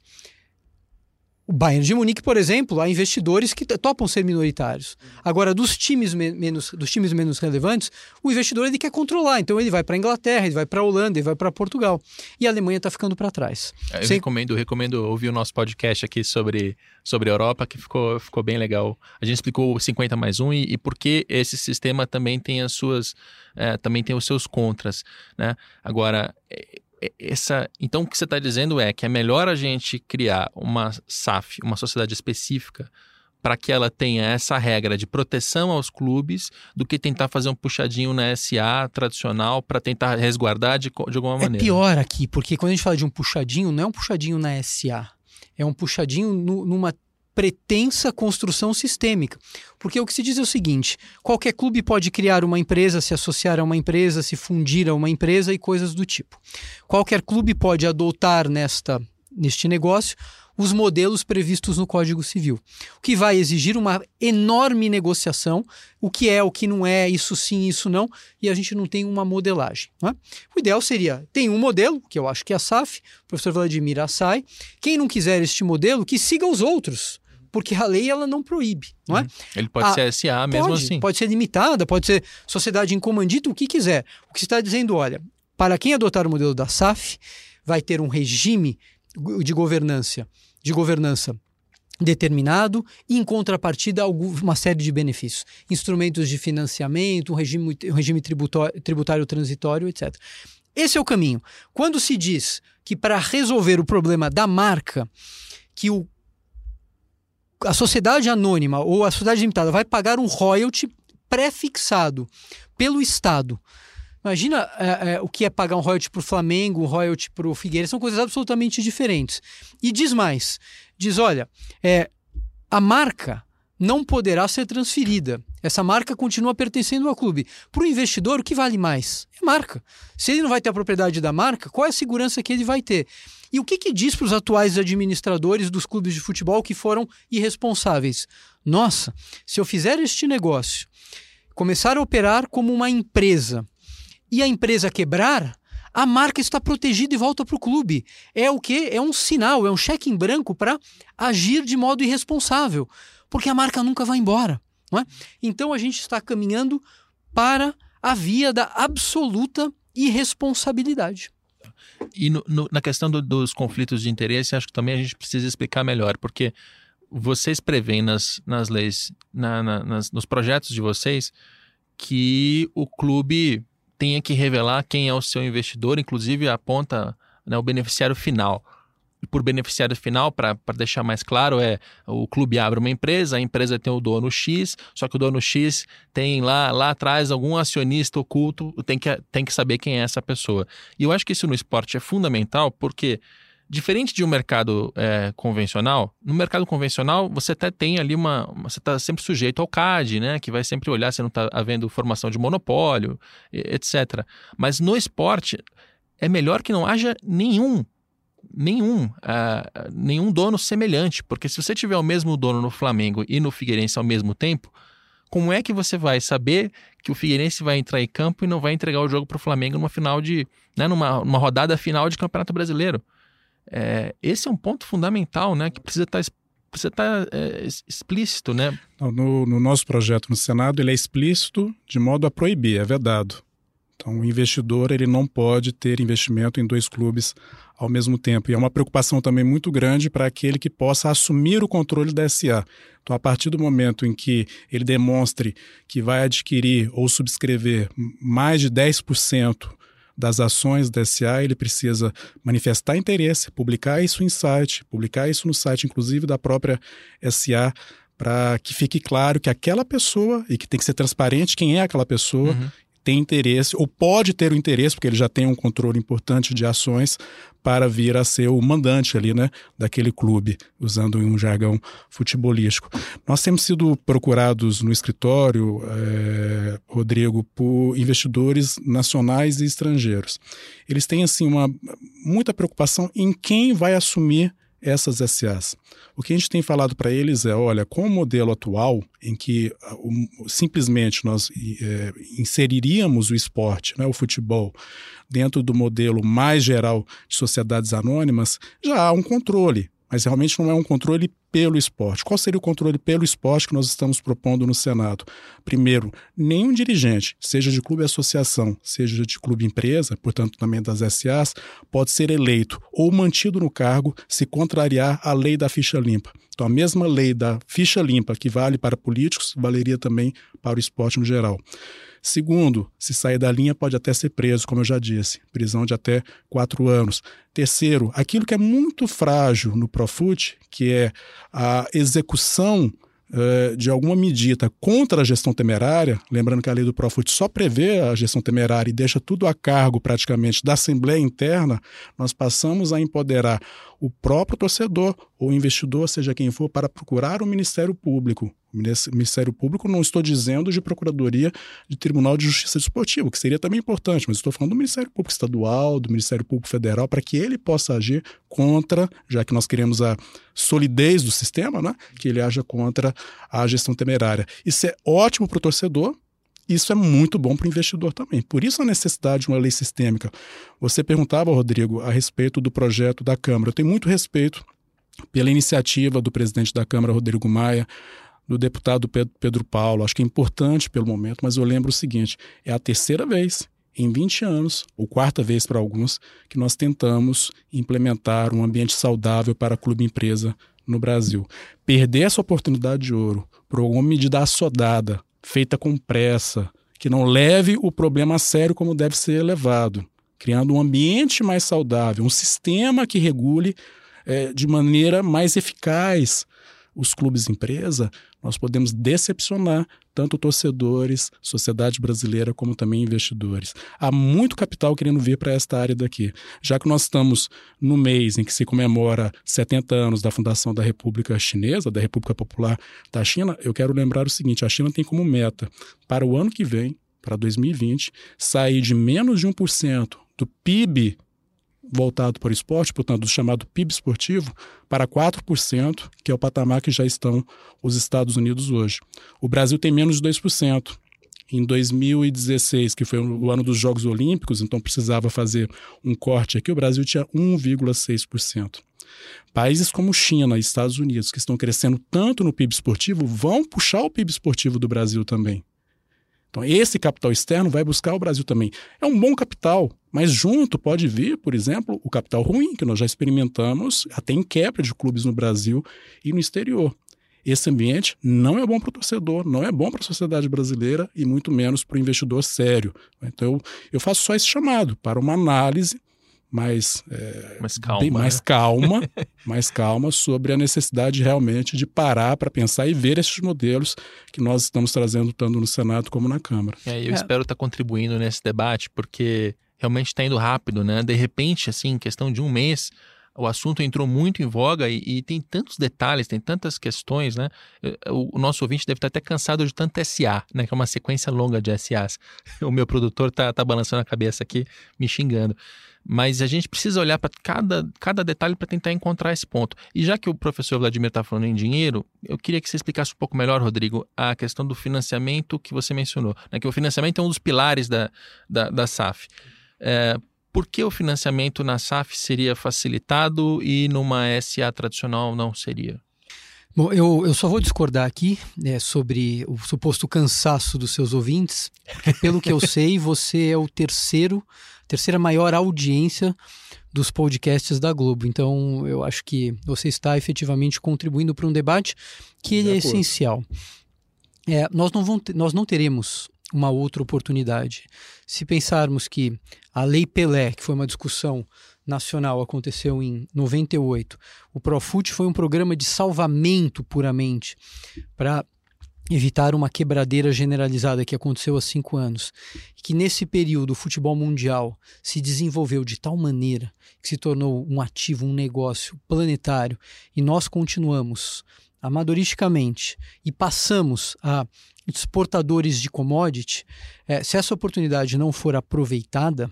O Bayern de Munique, por exemplo, há investidores que topam ser minoritários. Agora, dos times menos, dos times menos relevantes, o investidor ele quer controlar. Então ele vai para a Inglaterra, ele vai para a Holanda, ele vai para Portugal. E a Alemanha está ficando para trás. É, eu recomendo, recomendo ouvir o nosso podcast aqui sobre, sobre a Europa, que ficou, ficou bem legal. A gente explicou o 50 mais 1 e, e por que esse sistema também tem as suas. É, também tem os seus contras. Né? Agora essa, então o que você está dizendo é que é melhor a gente criar uma SAF, uma sociedade específica, para que ela tenha essa regra de proteção aos clubes, do que tentar fazer um puxadinho na SA tradicional para tentar resguardar de, de alguma é maneira. É pior aqui, porque quando a gente fala de um puxadinho, não é um puxadinho na SA, é um puxadinho no, numa pretensa construção sistêmica. Porque o que se diz é o seguinte: qualquer clube pode criar uma empresa, se associar a uma empresa, se fundir a uma empresa e coisas do tipo. Qualquer clube pode adotar nesta neste negócio os modelos previstos no Código Civil, o que vai exigir uma enorme negociação, o que é, o que não é, isso sim, isso não, e a gente não tem uma modelagem. É? O ideal seria, tem um modelo, que eu acho que é a SAF, o professor Vladimir Assay, quem não quiser este modelo, que siga os outros, porque a lei ela não proíbe, não é? Uhum. Ele pode a, ser SA mesmo pode, assim. Pode ser limitada, pode ser sociedade em comandito, o que quiser. O que você está dizendo, olha, para quem adotar o modelo da SAF, vai ter um regime de governança, de governança determinado e, em contrapartida, uma série de benefícios. Instrumentos de financiamento, um regime, um regime tributário, tributário transitório, etc. Esse é o caminho. Quando se diz que para resolver o problema da marca, que o a sociedade anônima ou a sociedade limitada vai pagar um royalty pré-fixado pelo Estado. Imagina é, é, o que é pagar um royalty para o Flamengo, um royalty para o Figueiredo, são coisas absolutamente diferentes. E diz mais: diz, olha, é, a marca não poderá ser transferida. Essa marca continua pertencendo ao clube. Para o investidor, o que vale mais? É marca. Se ele não vai ter a propriedade da marca, qual é a segurança que ele vai ter? E o que, que diz para os atuais administradores dos clubes de futebol que foram irresponsáveis? Nossa, se eu fizer este negócio, começar a operar como uma empresa e a empresa quebrar, a marca está protegida e volta para o clube. É o que? É um sinal, é um cheque em branco para agir de modo irresponsável, porque a marca nunca vai embora. Não é? Então a gente está caminhando para a via da absoluta irresponsabilidade. E no, no, na questão do, dos conflitos de interesse, acho que também a gente precisa explicar melhor, porque vocês preveem nas, nas leis, na, na, nas, nos projetos de vocês, que o clube tenha que revelar quem é o seu investidor, inclusive aponta né, o beneficiário final por beneficiário final, para deixar mais claro, é o clube abre uma empresa, a empresa tem o dono X, só que o dono X tem lá, lá atrás algum acionista oculto, tem que, tem que saber quem é essa pessoa. E eu acho que isso no esporte é fundamental porque diferente de um mercado é, convencional, no mercado convencional você até tem ali uma. Você está sempre sujeito ao CAD, né? Que vai sempre olhar se não está havendo formação de monopólio, etc. Mas no esporte é melhor que não haja nenhum nenhum, uh, nenhum dono semelhante, porque se você tiver o mesmo dono no Flamengo e no Figueirense ao mesmo tempo, como é que você vai saber que o Figueirense vai entrar em campo e não vai entregar o jogo para o Flamengo numa final de, né, numa, numa rodada final de Campeonato Brasileiro? É, esse é um ponto fundamental, né, que precisa estar tá, precisa estar tá, é, explícito, né? No, no, nosso projeto no Senado ele é explícito de modo a proibir, é vedado. Então, o investidor ele não pode ter investimento em dois clubes ao mesmo tempo. E é uma preocupação também muito grande para aquele que possa assumir o controle da SA. Então, a partir do momento em que ele demonstre que vai adquirir ou subscrever mais de 10% das ações da SA, ele precisa manifestar interesse, publicar isso em site, publicar isso no site, inclusive da própria SA, para que fique claro que aquela pessoa, e que tem que ser transparente quem é aquela pessoa, uhum tem interesse, ou pode ter o interesse, porque ele já tem um controle importante de ações, para vir a ser o mandante ali, né, daquele clube, usando um jargão futebolístico. Nós temos sido procurados no escritório, é, Rodrigo, por investidores nacionais e estrangeiros. Eles têm, assim, uma muita preocupação em quem vai assumir essas SAs. O que a gente tem falado para eles é, olha, com o modelo atual, em que uh, simplesmente nós é, inseriríamos o esporte, né, o futebol, dentro do modelo mais geral de sociedades anônimas, já há um controle mas realmente não é um controle pelo esporte. Qual seria o controle pelo esporte que nós estamos propondo no Senado? Primeiro, nenhum dirigente, seja de clube associação, seja de clube empresa, portanto também das SAs, pode ser eleito ou mantido no cargo se contrariar a lei da ficha limpa. Então, a mesma lei da ficha limpa que vale para políticos valeria também para o esporte no geral. Segundo, se sair da linha, pode até ser preso, como eu já disse, prisão de até quatro anos. Terceiro, aquilo que é muito frágil no Profut, que é a execução uh, de alguma medida contra a gestão temerária, lembrando que a lei do Profut só prevê a gestão temerária e deixa tudo a cargo praticamente da Assembleia Interna, nós passamos a empoderar o próprio torcedor ou investidor, seja quem for, para procurar o Ministério Público. Ministério Público não estou dizendo de Procuradoria de Tribunal de Justiça Desportivo, que seria também importante, mas estou falando do Ministério Público Estadual, do Ministério Público Federal, para que ele possa agir contra, já que nós queremos a solidez do sistema, né? que ele haja contra a gestão temerária. Isso é ótimo para o torcedor, isso é muito bom para o investidor também. Por isso a necessidade de uma lei sistêmica. Você perguntava, Rodrigo, a respeito do projeto da Câmara. Eu tenho muito respeito pela iniciativa do presidente da Câmara, Rodrigo Maia, do deputado Pedro Paulo. Acho que é importante pelo momento, mas eu lembro o seguinte: é a terceira vez em 20 anos, ou quarta vez para alguns, que nós tentamos implementar um ambiente saudável para clube empresa no Brasil. Perder essa oportunidade de ouro por alguma medida assodada feita com pressa, que não leve o problema a sério como deve ser levado, criando um ambiente mais saudável, um sistema que regule é, de maneira mais eficaz os clubes empresa, nós podemos decepcionar tanto torcedores, sociedade brasileira, como também investidores. Há muito capital querendo vir para esta área daqui. Já que nós estamos no mês em que se comemora 70 anos da fundação da República Chinesa, da República Popular da China, eu quero lembrar o seguinte: a China tem como meta, para o ano que vem, para 2020, sair de menos de 1% do PIB voltado para o esporte, portanto, do chamado PIB esportivo, para 4%, que é o patamar que já estão os Estados Unidos hoje. O Brasil tem menos de 2%. Em 2016, que foi o ano dos Jogos Olímpicos, então precisava fazer um corte aqui, o Brasil tinha 1,6%. Países como China e Estados Unidos, que estão crescendo tanto no PIB esportivo, vão puxar o PIB esportivo do Brasil também. Então, esse capital externo vai buscar o Brasil também. É um bom capital, mas junto pode vir, por exemplo, o capital ruim, que nós já experimentamos até em quebra de clubes no Brasil e no exterior. Esse ambiente não é bom para o torcedor, não é bom para a sociedade brasileira e muito menos para o investidor sério. Então, eu, eu faço só esse chamado para uma análise mais, é, mais calma, bem, mais né? calma, mais calma sobre a necessidade realmente de parar para pensar e ver esses modelos que nós estamos trazendo tanto no Senado como na Câmara. É, eu é. espero estar tá contribuindo nesse debate porque realmente está indo rápido, né? De repente, assim, em questão de um mês, o assunto entrou muito em voga e, e, tem tantos detalhes, tem tantas questões, né? O, o, nosso ouvinte deve estar até cansado de tanto SA, né? Que é uma sequência longa de SAs. O meu produtor tá, tá balançando a cabeça aqui, me xingando. Mas a gente precisa olhar para cada, cada detalhe para tentar encontrar esse ponto. E já que o professor Vladimir está falando em dinheiro, eu queria que você explicasse um pouco melhor, Rodrigo, a questão do financiamento que você mencionou. Né? Que o financiamento é um dos pilares da, da, da SAF. É, por que o financiamento na SAF seria facilitado e numa SA tradicional não seria? Bom, eu, eu só vou discordar aqui é, sobre o suposto cansaço dos seus ouvintes. Pelo que eu sei, você é o terceiro, terceira maior audiência dos podcasts da Globo. Então, eu acho que você está efetivamente contribuindo para um debate que ele é essencial. É, nós, não vamos, nós não teremos uma outra oportunidade. Se pensarmos que a Lei Pelé, que foi uma discussão nacional, aconteceu em 98, o Profut foi um programa de salvamento puramente para evitar uma quebradeira generalizada que aconteceu há cinco anos. Que nesse período o futebol mundial se desenvolveu de tal maneira que se tornou um ativo, um negócio planetário e nós continuamos amadoristicamente e passamos a exportadores de commodity, é, se essa oportunidade não for aproveitada,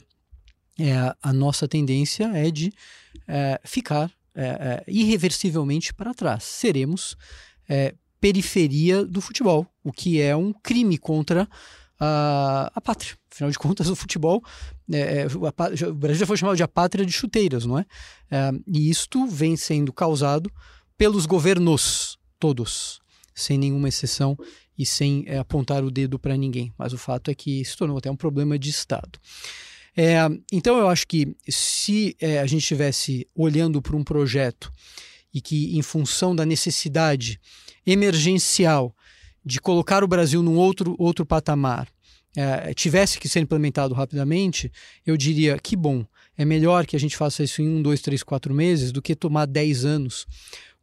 é, a nossa tendência é de é, ficar é, é, irreversivelmente para trás. Seremos é, periferia do futebol, o que é um crime contra a, a pátria. Afinal de contas, o futebol, é, a, o Brasil já foi chamado de a pátria de chuteiras, não é? é? E isto vem sendo causado pelos governos todos, sem nenhuma exceção e sem é, apontar o dedo para ninguém. Mas o fato é que se tornou até um problema de Estado. É, então eu acho que se é, a gente estivesse olhando para um projeto e que, em função da necessidade emergencial de colocar o Brasil num outro, outro patamar, é, tivesse que ser implementado rapidamente, eu diria que bom, é melhor que a gente faça isso em um, dois, três, quatro meses do que tomar dez anos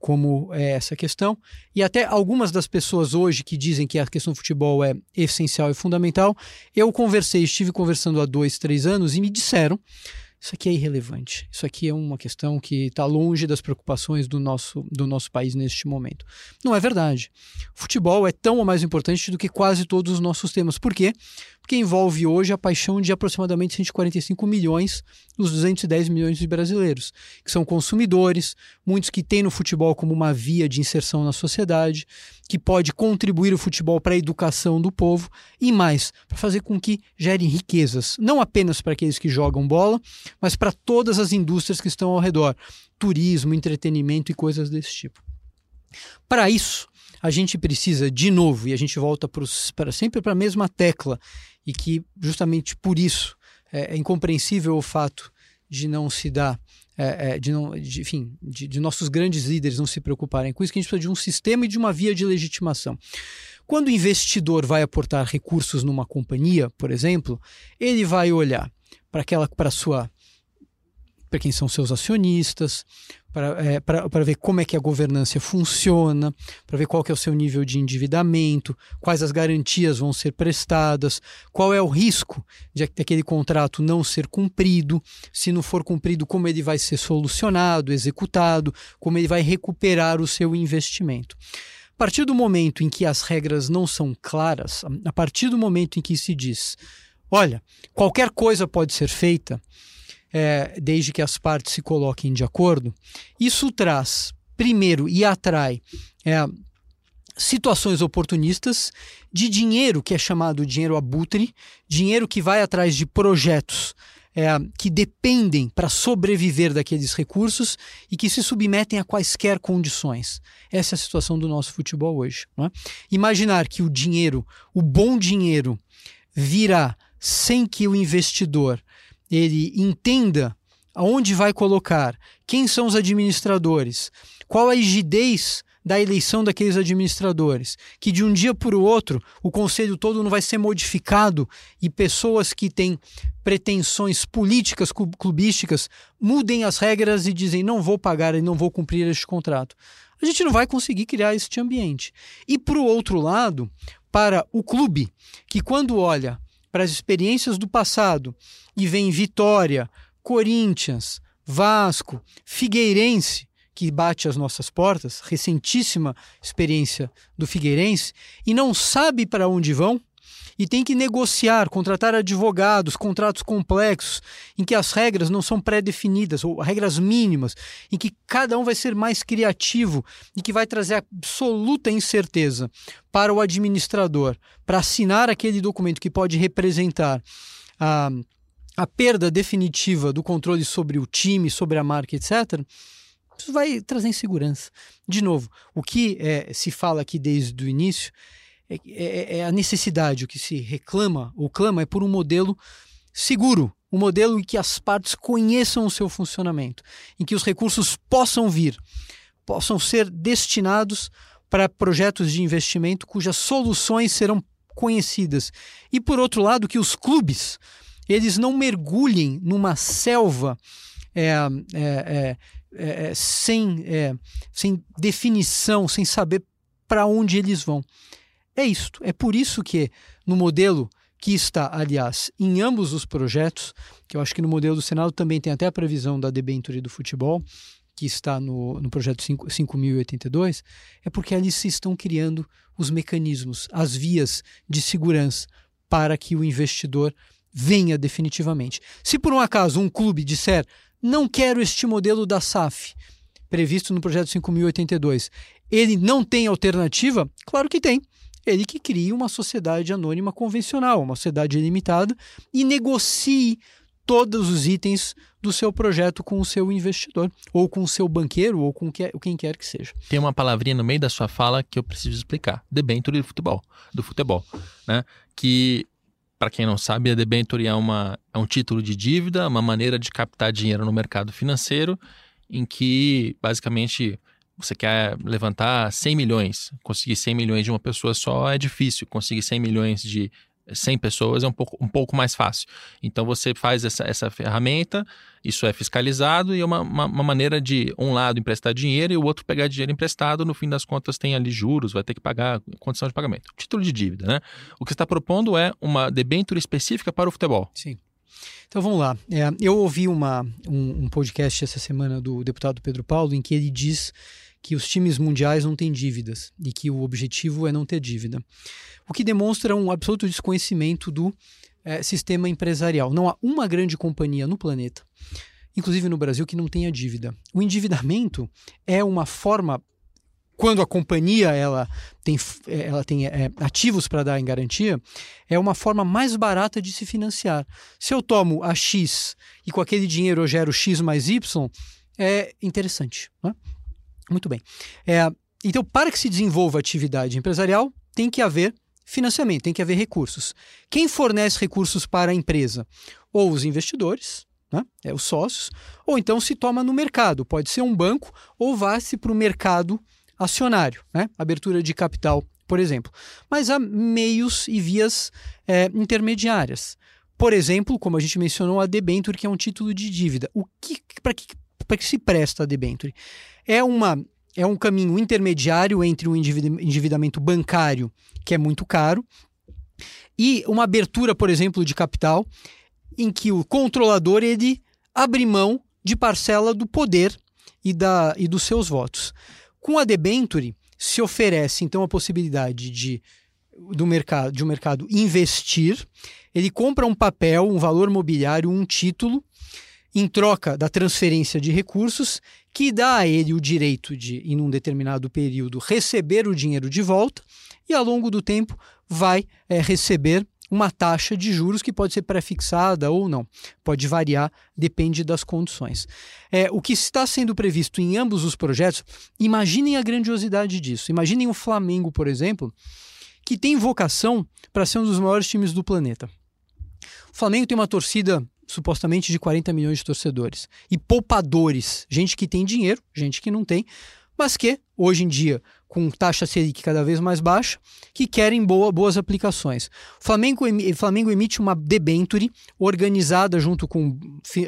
como é essa questão. E até algumas das pessoas hoje que dizem que a questão do futebol é essencial e fundamental, eu conversei, estive conversando há dois, três anos e me disseram isso aqui é irrelevante. Isso aqui é uma questão que está longe das preocupações do nosso, do nosso país neste momento. Não é verdade. Futebol é tão ou mais importante do que quase todos os nossos temas. Por quê? Porque envolve hoje a paixão de aproximadamente 145 milhões dos 210 milhões de brasileiros, que são consumidores, muitos que têm no futebol como uma via de inserção na sociedade, que pode contribuir o futebol para a educação do povo e mais, para fazer com que gere riquezas, não apenas para aqueles que jogam bola, mas para todas as indústrias que estão ao redor, turismo, entretenimento e coisas desse tipo. Para isso, a gente precisa de novo, e a gente volta para sempre para a mesma tecla, e que justamente por isso é, é incompreensível o fato de não se dar é, é, de, não, de, enfim, de, de, nossos grandes líderes não se preocuparem com isso, que a gente precisa de um sistema e de uma via de legitimação. Quando o investidor vai aportar recursos numa companhia, por exemplo, ele vai olhar para aquela para sua para quem são seus acionistas, para é, ver como é que a governança funciona, para ver qual que é o seu nível de endividamento, quais as garantias vão ser prestadas, qual é o risco de aquele contrato não ser cumprido, se não for cumprido, como ele vai ser solucionado, executado, como ele vai recuperar o seu investimento. A partir do momento em que as regras não são claras, a partir do momento em que se diz, olha, qualquer coisa pode ser feita, é, desde que as partes se coloquem de acordo, isso traz, primeiro, e atrai é, situações oportunistas de dinheiro que é chamado dinheiro abutre, dinheiro que vai atrás de projetos é, que dependem para sobreviver daqueles recursos e que se submetem a quaisquer condições. Essa é a situação do nosso futebol hoje. É? Imaginar que o dinheiro, o bom dinheiro, virá sem que o investidor ele entenda aonde vai colocar, quem são os administradores, qual a rigidez da eleição daqueles administradores, que de um dia para o outro o conselho todo não vai ser modificado e pessoas que têm pretensões políticas clubísticas mudem as regras e dizem não vou pagar e não vou cumprir este contrato. A gente não vai conseguir criar este ambiente. E para o outro lado, para o clube, que quando olha para as experiências do passado. E vem Vitória, Corinthians, Vasco, Figueirense, que bate às nossas portas, recentíssima experiência do Figueirense, e não sabe para onde vão, e tem que negociar, contratar advogados, contratos complexos, em que as regras não são pré-definidas, ou regras mínimas, em que cada um vai ser mais criativo e que vai trazer absoluta incerteza para o administrador, para assinar aquele documento que pode representar a, a perda definitiva do controle sobre o time, sobre a marca, etc Isso vai trazer insegurança. De novo, o que é, se fala aqui desde o início é, é, é, a necessidade, o que se reclama ou clama é por um modelo seguro, um modelo em que as partes conheçam o seu funcionamento, em que os recursos possam vir, possam ser destinados para projetos de investimento cujas soluções serão conhecidas. E por outro lado, que os clubes eles não mergulhem numa selva é, é, é, é sem, é, sem definição, sem saber para onde eles vão. É isto. É por isso que no modelo que está, aliás, em ambos os projetos, que eu acho que no modelo do Senado também tem até a previsão da debenture do futebol, que está no, no projeto 5082, é porque ali se estão criando os mecanismos, as vias de segurança para que o investidor venha definitivamente. Se por um acaso um clube disser não quero este modelo da SAF, previsto no projeto 5082, ele não tem alternativa? Claro que tem ele que crie uma sociedade anônima convencional, uma sociedade limitada, e negocie todos os itens do seu projeto com o seu investidor, ou com o seu banqueiro, ou com quem quer que seja. Tem uma palavrinha no meio da sua fala que eu preciso explicar: debenture do futebol, do futebol, né? Que para quem não sabe, a debenture é, uma, é um título de dívida, uma maneira de captar dinheiro no mercado financeiro, em que basicamente você quer levantar 100 milhões, conseguir 100 milhões de uma pessoa só é difícil, conseguir 100 milhões de 100 pessoas é um pouco, um pouco mais fácil. Então você faz essa, essa ferramenta, isso é fiscalizado e é uma, uma, uma, maneira de um lado emprestar dinheiro e o outro pegar dinheiro emprestado, no fim das contas tem ali juros, vai ter que pagar condição de pagamento. Título de dívida, né? O que está propondo é uma debênture específica para o futebol. Sim. Então vamos lá. É, eu ouvi uma, um, um podcast essa semana do deputado Pedro Paulo em que ele diz que os times mundiais não têm dívidas e que o objetivo é não ter dívida. O que demonstra um absoluto desconhecimento do é, sistema empresarial. Não há uma grande companhia no planeta, inclusive no Brasil, que não tenha dívida. O endividamento é uma forma quando a companhia ela tem, ela tem é, ativos para dar em garantia, é uma forma mais barata de se financiar. Se eu tomo a X e com aquele dinheiro eu gero X mais Y, é interessante. Né? Muito bem. É, então, para que se desenvolva atividade empresarial, tem que haver financiamento, tem que haver recursos. Quem fornece recursos para a empresa? Ou os investidores, né? é, os sócios, ou então se toma no mercado. Pode ser um banco ou vá-se para o mercado acionário, né? abertura de capital, por exemplo. Mas há meios e vias é, intermediárias. Por exemplo, como a gente mencionou, a debenture, que é um título de dívida. O que, para que, que se presta a debenture? É, uma, é um caminho intermediário entre o endividamento bancário, que é muito caro, e uma abertura, por exemplo, de capital, em que o controlador ele abre mão de parcela do poder e, da, e dos seus votos. Com a debenture, se oferece então a possibilidade de do mercado, de um mercado investir, ele compra um papel, um valor mobiliário, um título em troca da transferência de recursos, que dá a ele o direito de, em um determinado período, receber o dinheiro de volta e, ao longo do tempo, vai é, receber uma taxa de juros que pode ser prefixada ou não, pode variar, depende das condições. É, o que está sendo previsto em ambos os projetos, imaginem a grandiosidade disso. Imaginem o Flamengo, por exemplo, que tem vocação para ser um dos maiores times do planeta. O Flamengo tem uma torcida supostamente de 40 milhões de torcedores. E poupadores, gente que tem dinheiro, gente que não tem, mas que, hoje em dia, com taxa Selic cada vez mais baixa, que querem boa, boas aplicações. O Flamengo, Flamengo emite uma debenture organizada junto com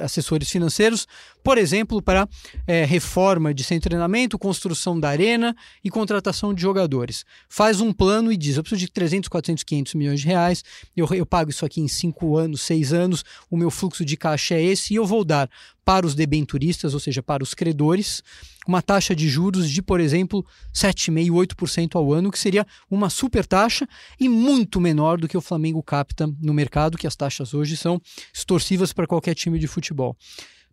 assessores financeiros, por exemplo, para é, reforma de sem treinamento, construção da arena e contratação de jogadores. Faz um plano e diz: eu preciso de 300, 400, 500 milhões de reais, eu, eu pago isso aqui em 5 anos, 6 anos, o meu fluxo de caixa é esse e eu vou dar para os debenturistas, ou seja, para os credores, uma taxa de juros de, por exemplo, 7,5%, 8% ao ano, que seria uma super taxa e muito menor do que o Flamengo capta no mercado, que as taxas hoje são extorsivas para qualquer time de futebol.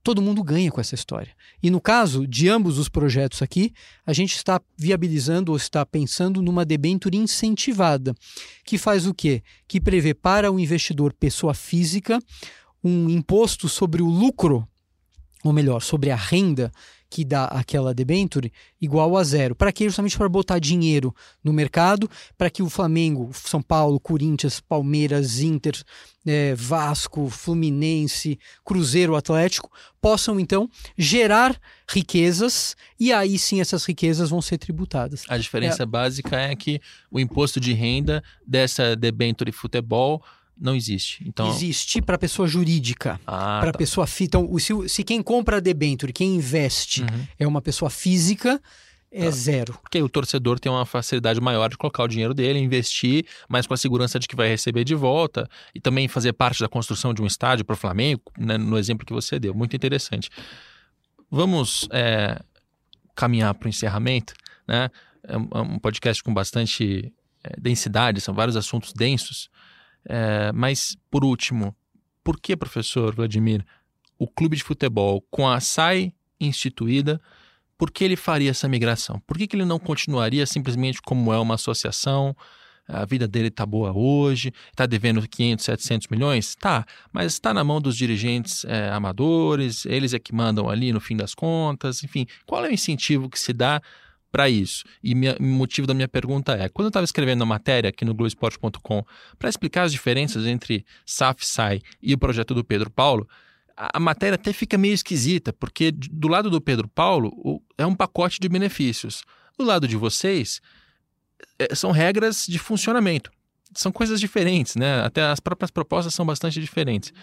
Todo mundo ganha com essa história. E no caso de ambos os projetos aqui, a gente está viabilizando ou está pensando numa debenture incentivada, que faz o quê? Que prevê para o investidor pessoa física um imposto sobre o lucro ou melhor, sobre a renda que dá aquela debenture igual a zero. Para quê? Justamente para botar dinheiro no mercado, para que o Flamengo, São Paulo, Corinthians, Palmeiras, Inter, é, Vasco, Fluminense, Cruzeiro, Atlético possam então gerar riquezas e aí sim essas riquezas vão ser tributadas. A diferença é... básica é que o imposto de renda dessa debenture futebol não existe. Então... Existe para pessoa jurídica. Ah, para tá. pessoa física. Então, se, se quem compra a debênture, quem investe uhum. é uma pessoa física, é tá. zero. Porque o torcedor tem uma facilidade maior de colocar o dinheiro dele, investir, mas com a segurança de que vai receber de volta e também fazer parte da construção de um estádio para o Flamengo, né, no exemplo que você deu. Muito interessante. Vamos é, caminhar para o encerramento, né? É um é podcast com bastante é, densidade, são vários assuntos densos. É, mas, por último, por que, professor Vladimir, o clube de futebol, com a SAI instituída, por que ele faria essa migração? Por que, que ele não continuaria simplesmente como é uma associação? A vida dele está boa hoje, está devendo 500, 700 milhões? Tá, mas está na mão dos dirigentes é, amadores, eles é que mandam ali no fim das contas, enfim. Qual é o incentivo que se dá para isso. E o motivo da minha pergunta é: quando eu estava escrevendo a matéria aqui no Globoesporte.com para explicar as diferenças entre SAF, SAI e o projeto do Pedro Paulo, a, matéria até fica meio esquisita, porque do lado do Pedro Paulo é um pacote de benefícios. Do lado de vocês, é, são regras de funcionamento. São coisas diferentes, né? Até as próprias propostas são bastante diferentes.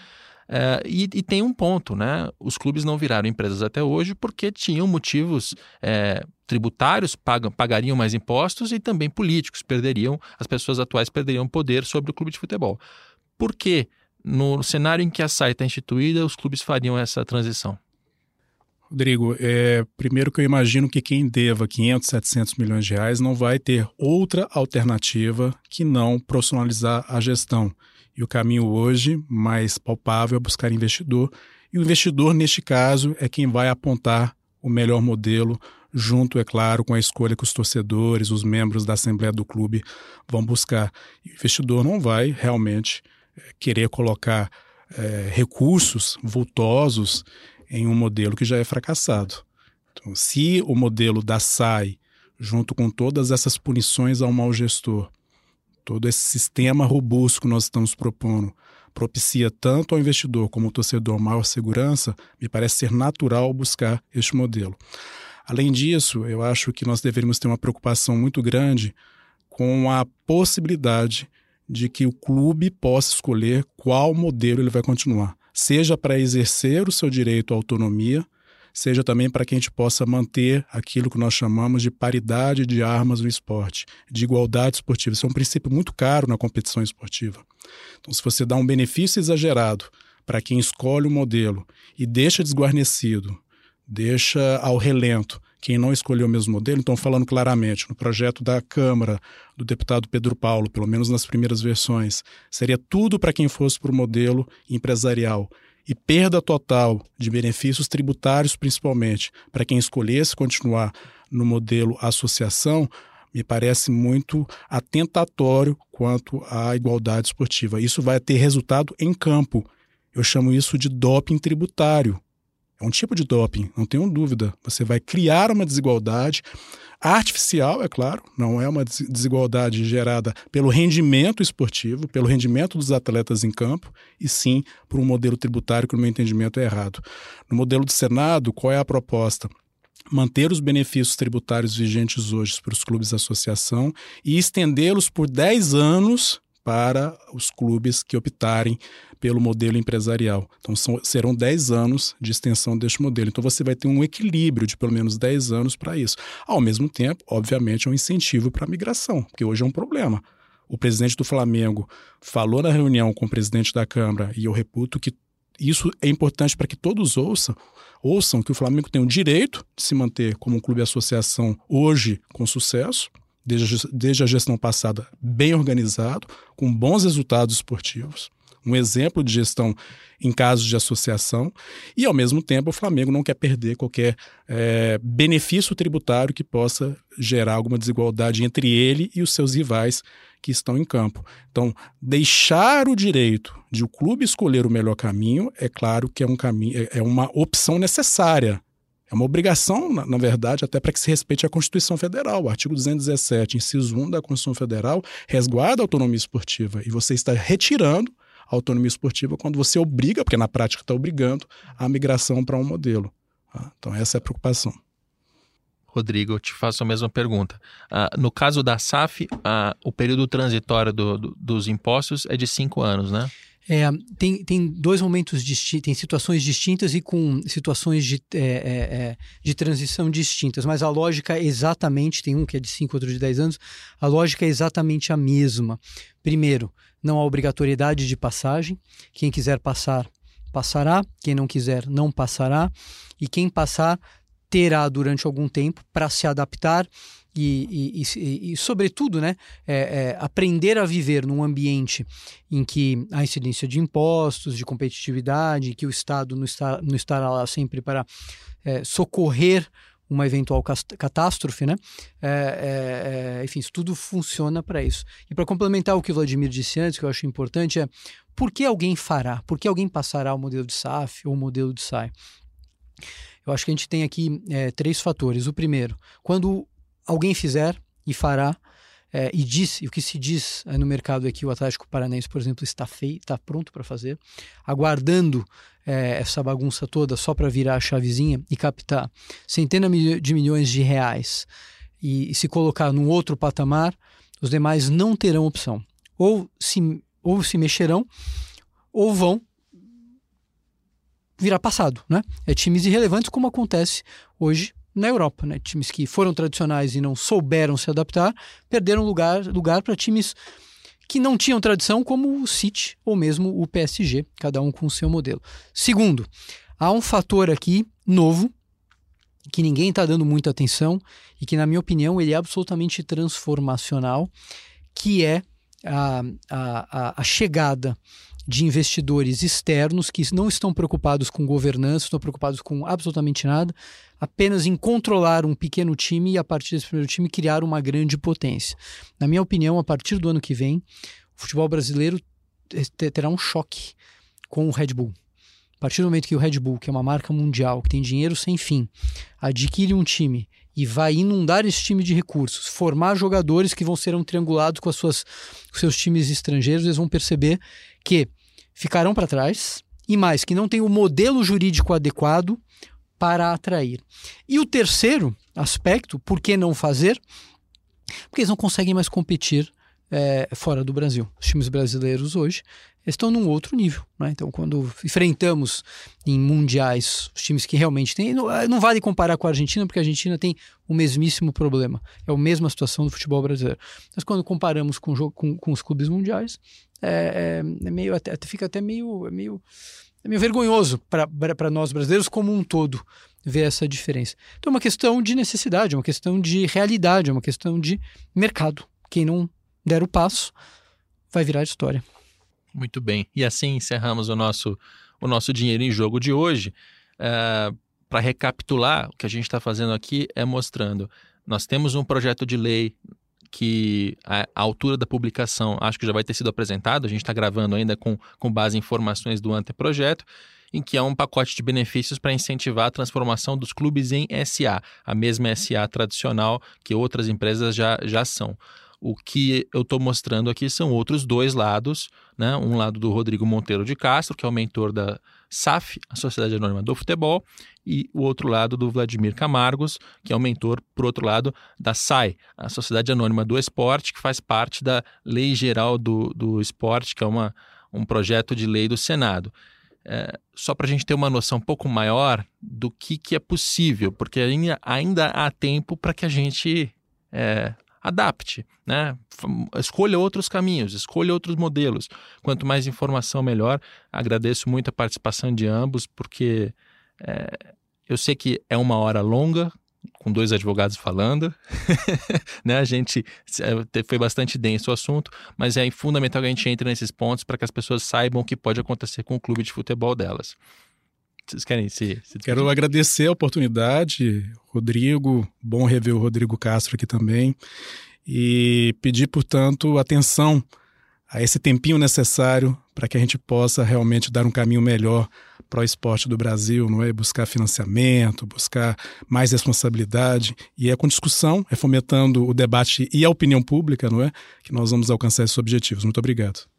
É, e, e, tem um ponto, né? Os clubes não viraram empresas até hoje porque tinham motivos é, tributários, pagariam mais impostos e também políticos, perderiam, as pessoas atuais perderiam poder sobre o clube de futebol. Por que, no cenário em que a SAI está instituída, os clubes fariam essa transição? Rodrigo, é, primeiro que eu imagino que quem deva 500, 700 milhões de reais não vai ter outra alternativa que não profissionalizar a gestão. E o caminho hoje mais palpável é buscar investidor. E o investidor, neste caso, é quem vai apontar o melhor modelo, junto, é claro, com a escolha que os torcedores, os membros da Assembleia do Clube vão buscar. E o investidor não vai realmente eh, querer colocar é, recursos vultosos em um modelo que já é fracassado. Então, se o modelo da SAI, junto com todas essas punições ao mau gestor, todo esse sistema robusto que nós estamos propondo propicia tanto ao investidor como ao torcedor maior segurança, me parece ser natural buscar este modelo. Além disso, eu acho que nós deveríamos ter uma preocupação muito grande com a possibilidade de que o clube possa escolher qual modelo ele vai continuar, seja para exercer o seu direito à autonomia, seja também para que a gente possa manter aquilo que nós chamamos de paridade de armas no esporte, de igualdade esportiva. Isso é um princípio muito caro na competição esportiva. Então, se você dá um benefício exagerado para quem escolhe o modelo e deixa desguarnecido, deixa ao relento quem não escolheu o mesmo modelo, então falando claramente, no projeto da Câmara, do deputado Pedro Paulo, pelo menos nas primeiras versões, seria tudo para quem fosse para o modelo empresarial e perda total de benefícios tributários, principalmente, para quem escolhesse continuar no modelo associação, me parece muito atentatório quanto à igualdade esportiva. Isso vai ter resultado em campo. Eu chamo isso de doping tributário. É um tipo de doping, não tenho dúvida. Você vai criar uma desigualdade artificial, é claro, não é uma desigualdade gerada pelo rendimento esportivo, pelo rendimento dos atletas em campo, e sim por um modelo tributário que, no meu entendimento, é errado. No modelo do Senado, qual é a proposta? manter os benefícios tributários vigentes hoje para os clubes de associação e estendê-los por 10 anos para os clubes que optarem pelo modelo empresarial. Então, são, serão 10 anos de extensão deste modelo. Então, você vai ter um equilíbrio de pelo menos 10 anos para isso. Ao mesmo tempo, obviamente, é um incentivo para a migração, porque hoje é um problema. O presidente do Flamengo falou na reunião com o presidente da Câmara, e eu reputo que isso é importante para que todos ouçam, ouçam que o Flamengo tem o direito de se manter como um clube associação hoje com sucesso, desde, a gestão passada bem organizado, com bons resultados esportivos, um exemplo de gestão em casos de associação, e ao mesmo tempo o Flamengo não quer perder qualquer é, benefício tributário que possa gerar alguma desigualdade entre ele e os seus rivais que estão em campo. Então, deixar o direito de o clube escolher o melhor caminho, é claro que é um caminho, é, é uma opção necessária. É uma obrigação, na, na verdade, até para que se respeite a Constituição Federal. O artigo 217, inciso 1 da Constituição Federal, resguarda a autonomia esportiva. E você está retirando a autonomia esportiva quando você obriga, porque na prática está obrigando, a migração para um modelo. Tá? Então, essa é a preocupação. Rodrigo, eu te faço a mesma pergunta. Uh, no caso da SAF, uh, o período transitório do, do, dos impostos é de cinco anos, né? É, tem, tem dois momentos distintos, tem situações distintas e com situações de, é, é, é, de transição distintas, mas a lógica é exatamente, tem um que é de 5, outro de 10 anos, a lógica é exatamente a mesma. Primeiro, não há obrigatoriedade de passagem, quem quiser passar, passará, quem não quiser, não passará, e quem passar terá durante algum tempo para se adaptar e, e, e, e, sobretudo, né, é, é, aprender a viver num ambiente em que a incidência de impostos, de competitividade, que o Estado não, está, não estará lá sempre para é, socorrer uma eventual catástrofe, né? É, é, é, enfim, isso tudo funciona para isso. E para complementar o que o Vladimir disse antes, que eu acho importante, é por que alguém fará? Por que alguém passará o modelo de SAF ou o modelo de SAI? Eu acho que a gente tem aqui é, três fatores. O primeiro, quando alguém fizer e fará, é, e diz, e o que se diz é, no mercado é que o Atlético Paranaense, por exemplo, está feio, está pronto para fazer, aguardando é, essa bagunça toda só para virar a chavezinha e captar centenas de milhões de reais e, e, se colocar num outro patamar, os demais não terão opção. Ou se, ou se mexerão, ou vão virar passado, né? É times irrelevantes como acontece hoje na Europa, né? Times que foram tradicionais e não souberam se adaptar, perderam lugar lugar para times que não tinham tradição como o City ou mesmo o PSG, cada um com o seu modelo. Segundo, há um fator aqui novo que ninguém está dando muita atenção e que, na minha opinião, ele é absolutamente transformacional, que é a, a, a chegada de investidores externos que não estão preocupados com governança, estão preocupados com absolutamente nada, apenas em controlar um pequeno time e, a partir desse primeiro time, criar uma grande potência. Na minha opinião, a partir do ano que vem, o futebol brasileiro terá um choque com o Red Bull. A partir do momento que o Red Bull, que é uma marca mundial, que tem dinheiro sem fim, adquire um time e vai inundar esse time de recursos, formar jogadores que vão ser triangulados com, as suas, com seus times estrangeiros, eles vão perceber que ficarão para trás e mais, que não tem o modelo jurídico adequado para atrair. E o terceiro aspecto, por que não fazer? Porque eles não conseguem mais competir é, fora do Brasil. Os times brasileiros hoje estão num outro nível. Né? Então, quando enfrentamos em mundiais os times que realmente têm, não, não, vale comparar com a Argentina, porque a Argentina tem o mesmíssimo problema. É a mesma situação do futebol brasileiro. Mas quando comparamos com, com, com os clubes mundiais, é, é, é meio, até, fica até meio, é meio, é meio vergonhoso para nós brasileiros como um todo ver essa diferença. Então, é uma questão de necessidade, é uma questão de realidade, é uma questão de mercado. Quem não der o passo vai virar história. Muito bem. E assim encerramos o nosso, o nosso Dinheiro em Jogo de hoje. Para recapitular, o que a gente está fazendo aqui é mostrando: nós temos um projeto de lei que a, a, altura da publicação acho que já vai ter sido apresentado, a gente está gravando ainda com, com base em informações do anteprojeto, em que é um pacote de benefícios para incentivar a transformação dos clubes em SA, a mesma SA tradicional que outras empresas já, já são. O que eu estou mostrando aqui são outros dois lados, né? Um lado do Rodrigo Monteiro de Castro, que é o mentor da SAF, a Sociedade Anônima do Futebol, e o outro lado do Vladimir Camargos, que é o mentor, por outro lado, da SAI, a Sociedade Anônima do Esporte, que faz parte da Lei Geral do, do Esporte, que é uma, um projeto de lei do Senado. É, só para a gente ter uma noção um pouco maior do que, que é possível, porque ainda, ainda há tempo para que a gente é, adapte, né? Escolha outros caminhos, escolha outros modelos. Quanto mais informação, melhor. Agradeço muito a participação de ambos, porque é, eu sei que é uma hora longa, com dois advogados falando, né? A gente é, foi bastante denso o assunto, mas é fundamental que a gente entre nesses pontos para que as pessoas saibam o que pode acontecer com o clube de futebol delas. Vocês querem se, se Quero agradecer a oportunidade, Rodrigo. Bom rever o Rodrigo Castro aqui também. E pedir, portanto, atenção a esse tempinho necessário para que a gente possa realmente dar um caminho melhor para o esporte do Brasil, não é? Buscar financiamento, buscar mais responsabilidade. E é com discussão, é fomentando o debate e a opinião pública, não é? Que nós vamos alcançar esses objetivos. Muito obrigado.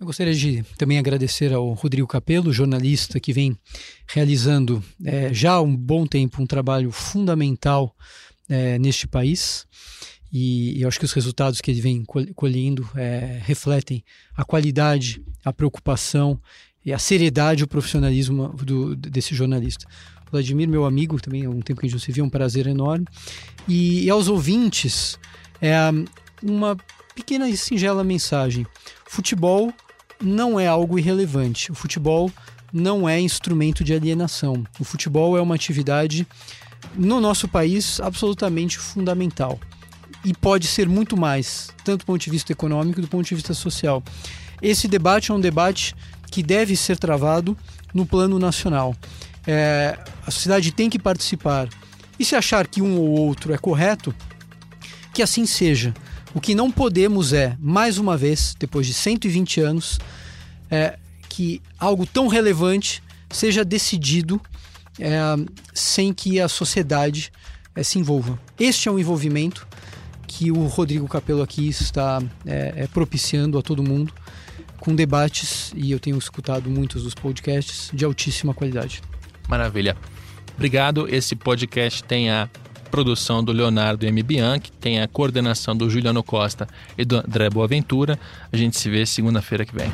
Eu gostaria de também agradecer ao Rodrigo Capello, jornalista que vem realizando é, já há um bom tempo um trabalho fundamental é, neste país. E eu acho que os resultados que ele vem colhendo é, refletem a qualidade, a preocupação e a seriedade o profissionalismo do, desse jornalista. Vladimir, meu amigo, também há um tempo que a gente não se viu, é um prazer enorme. E, e aos ouvintes, é, uma pequena e singela mensagem. Futebol não é algo irrelevante. O futebol não é instrumento de alienação. O futebol é uma atividade, no nosso país, absolutamente fundamental e pode ser muito mais, tanto do ponto de vista econômico do ponto de vista social. Esse debate é um debate que deve ser travado no plano nacional. É, a sociedade tem que participar. E se achar que um ou outro é correto, que assim seja. O que não podemos é, mais uma vez, depois de 120 anos, é, que algo tão relevante seja decidido é, sem que a sociedade é, se envolva. Este é um envolvimento que o Rodrigo Capello aqui está é, é, propiciando a todo mundo com debates, e eu tenho escutado muitos dos podcasts, de altíssima qualidade. Maravilha. Obrigado. Esse podcast tem a produção do Leonardo M. Bianchi, tem a coordenação do Juliano Costa e do André Boaventura. A gente se vê segunda-feira que vem.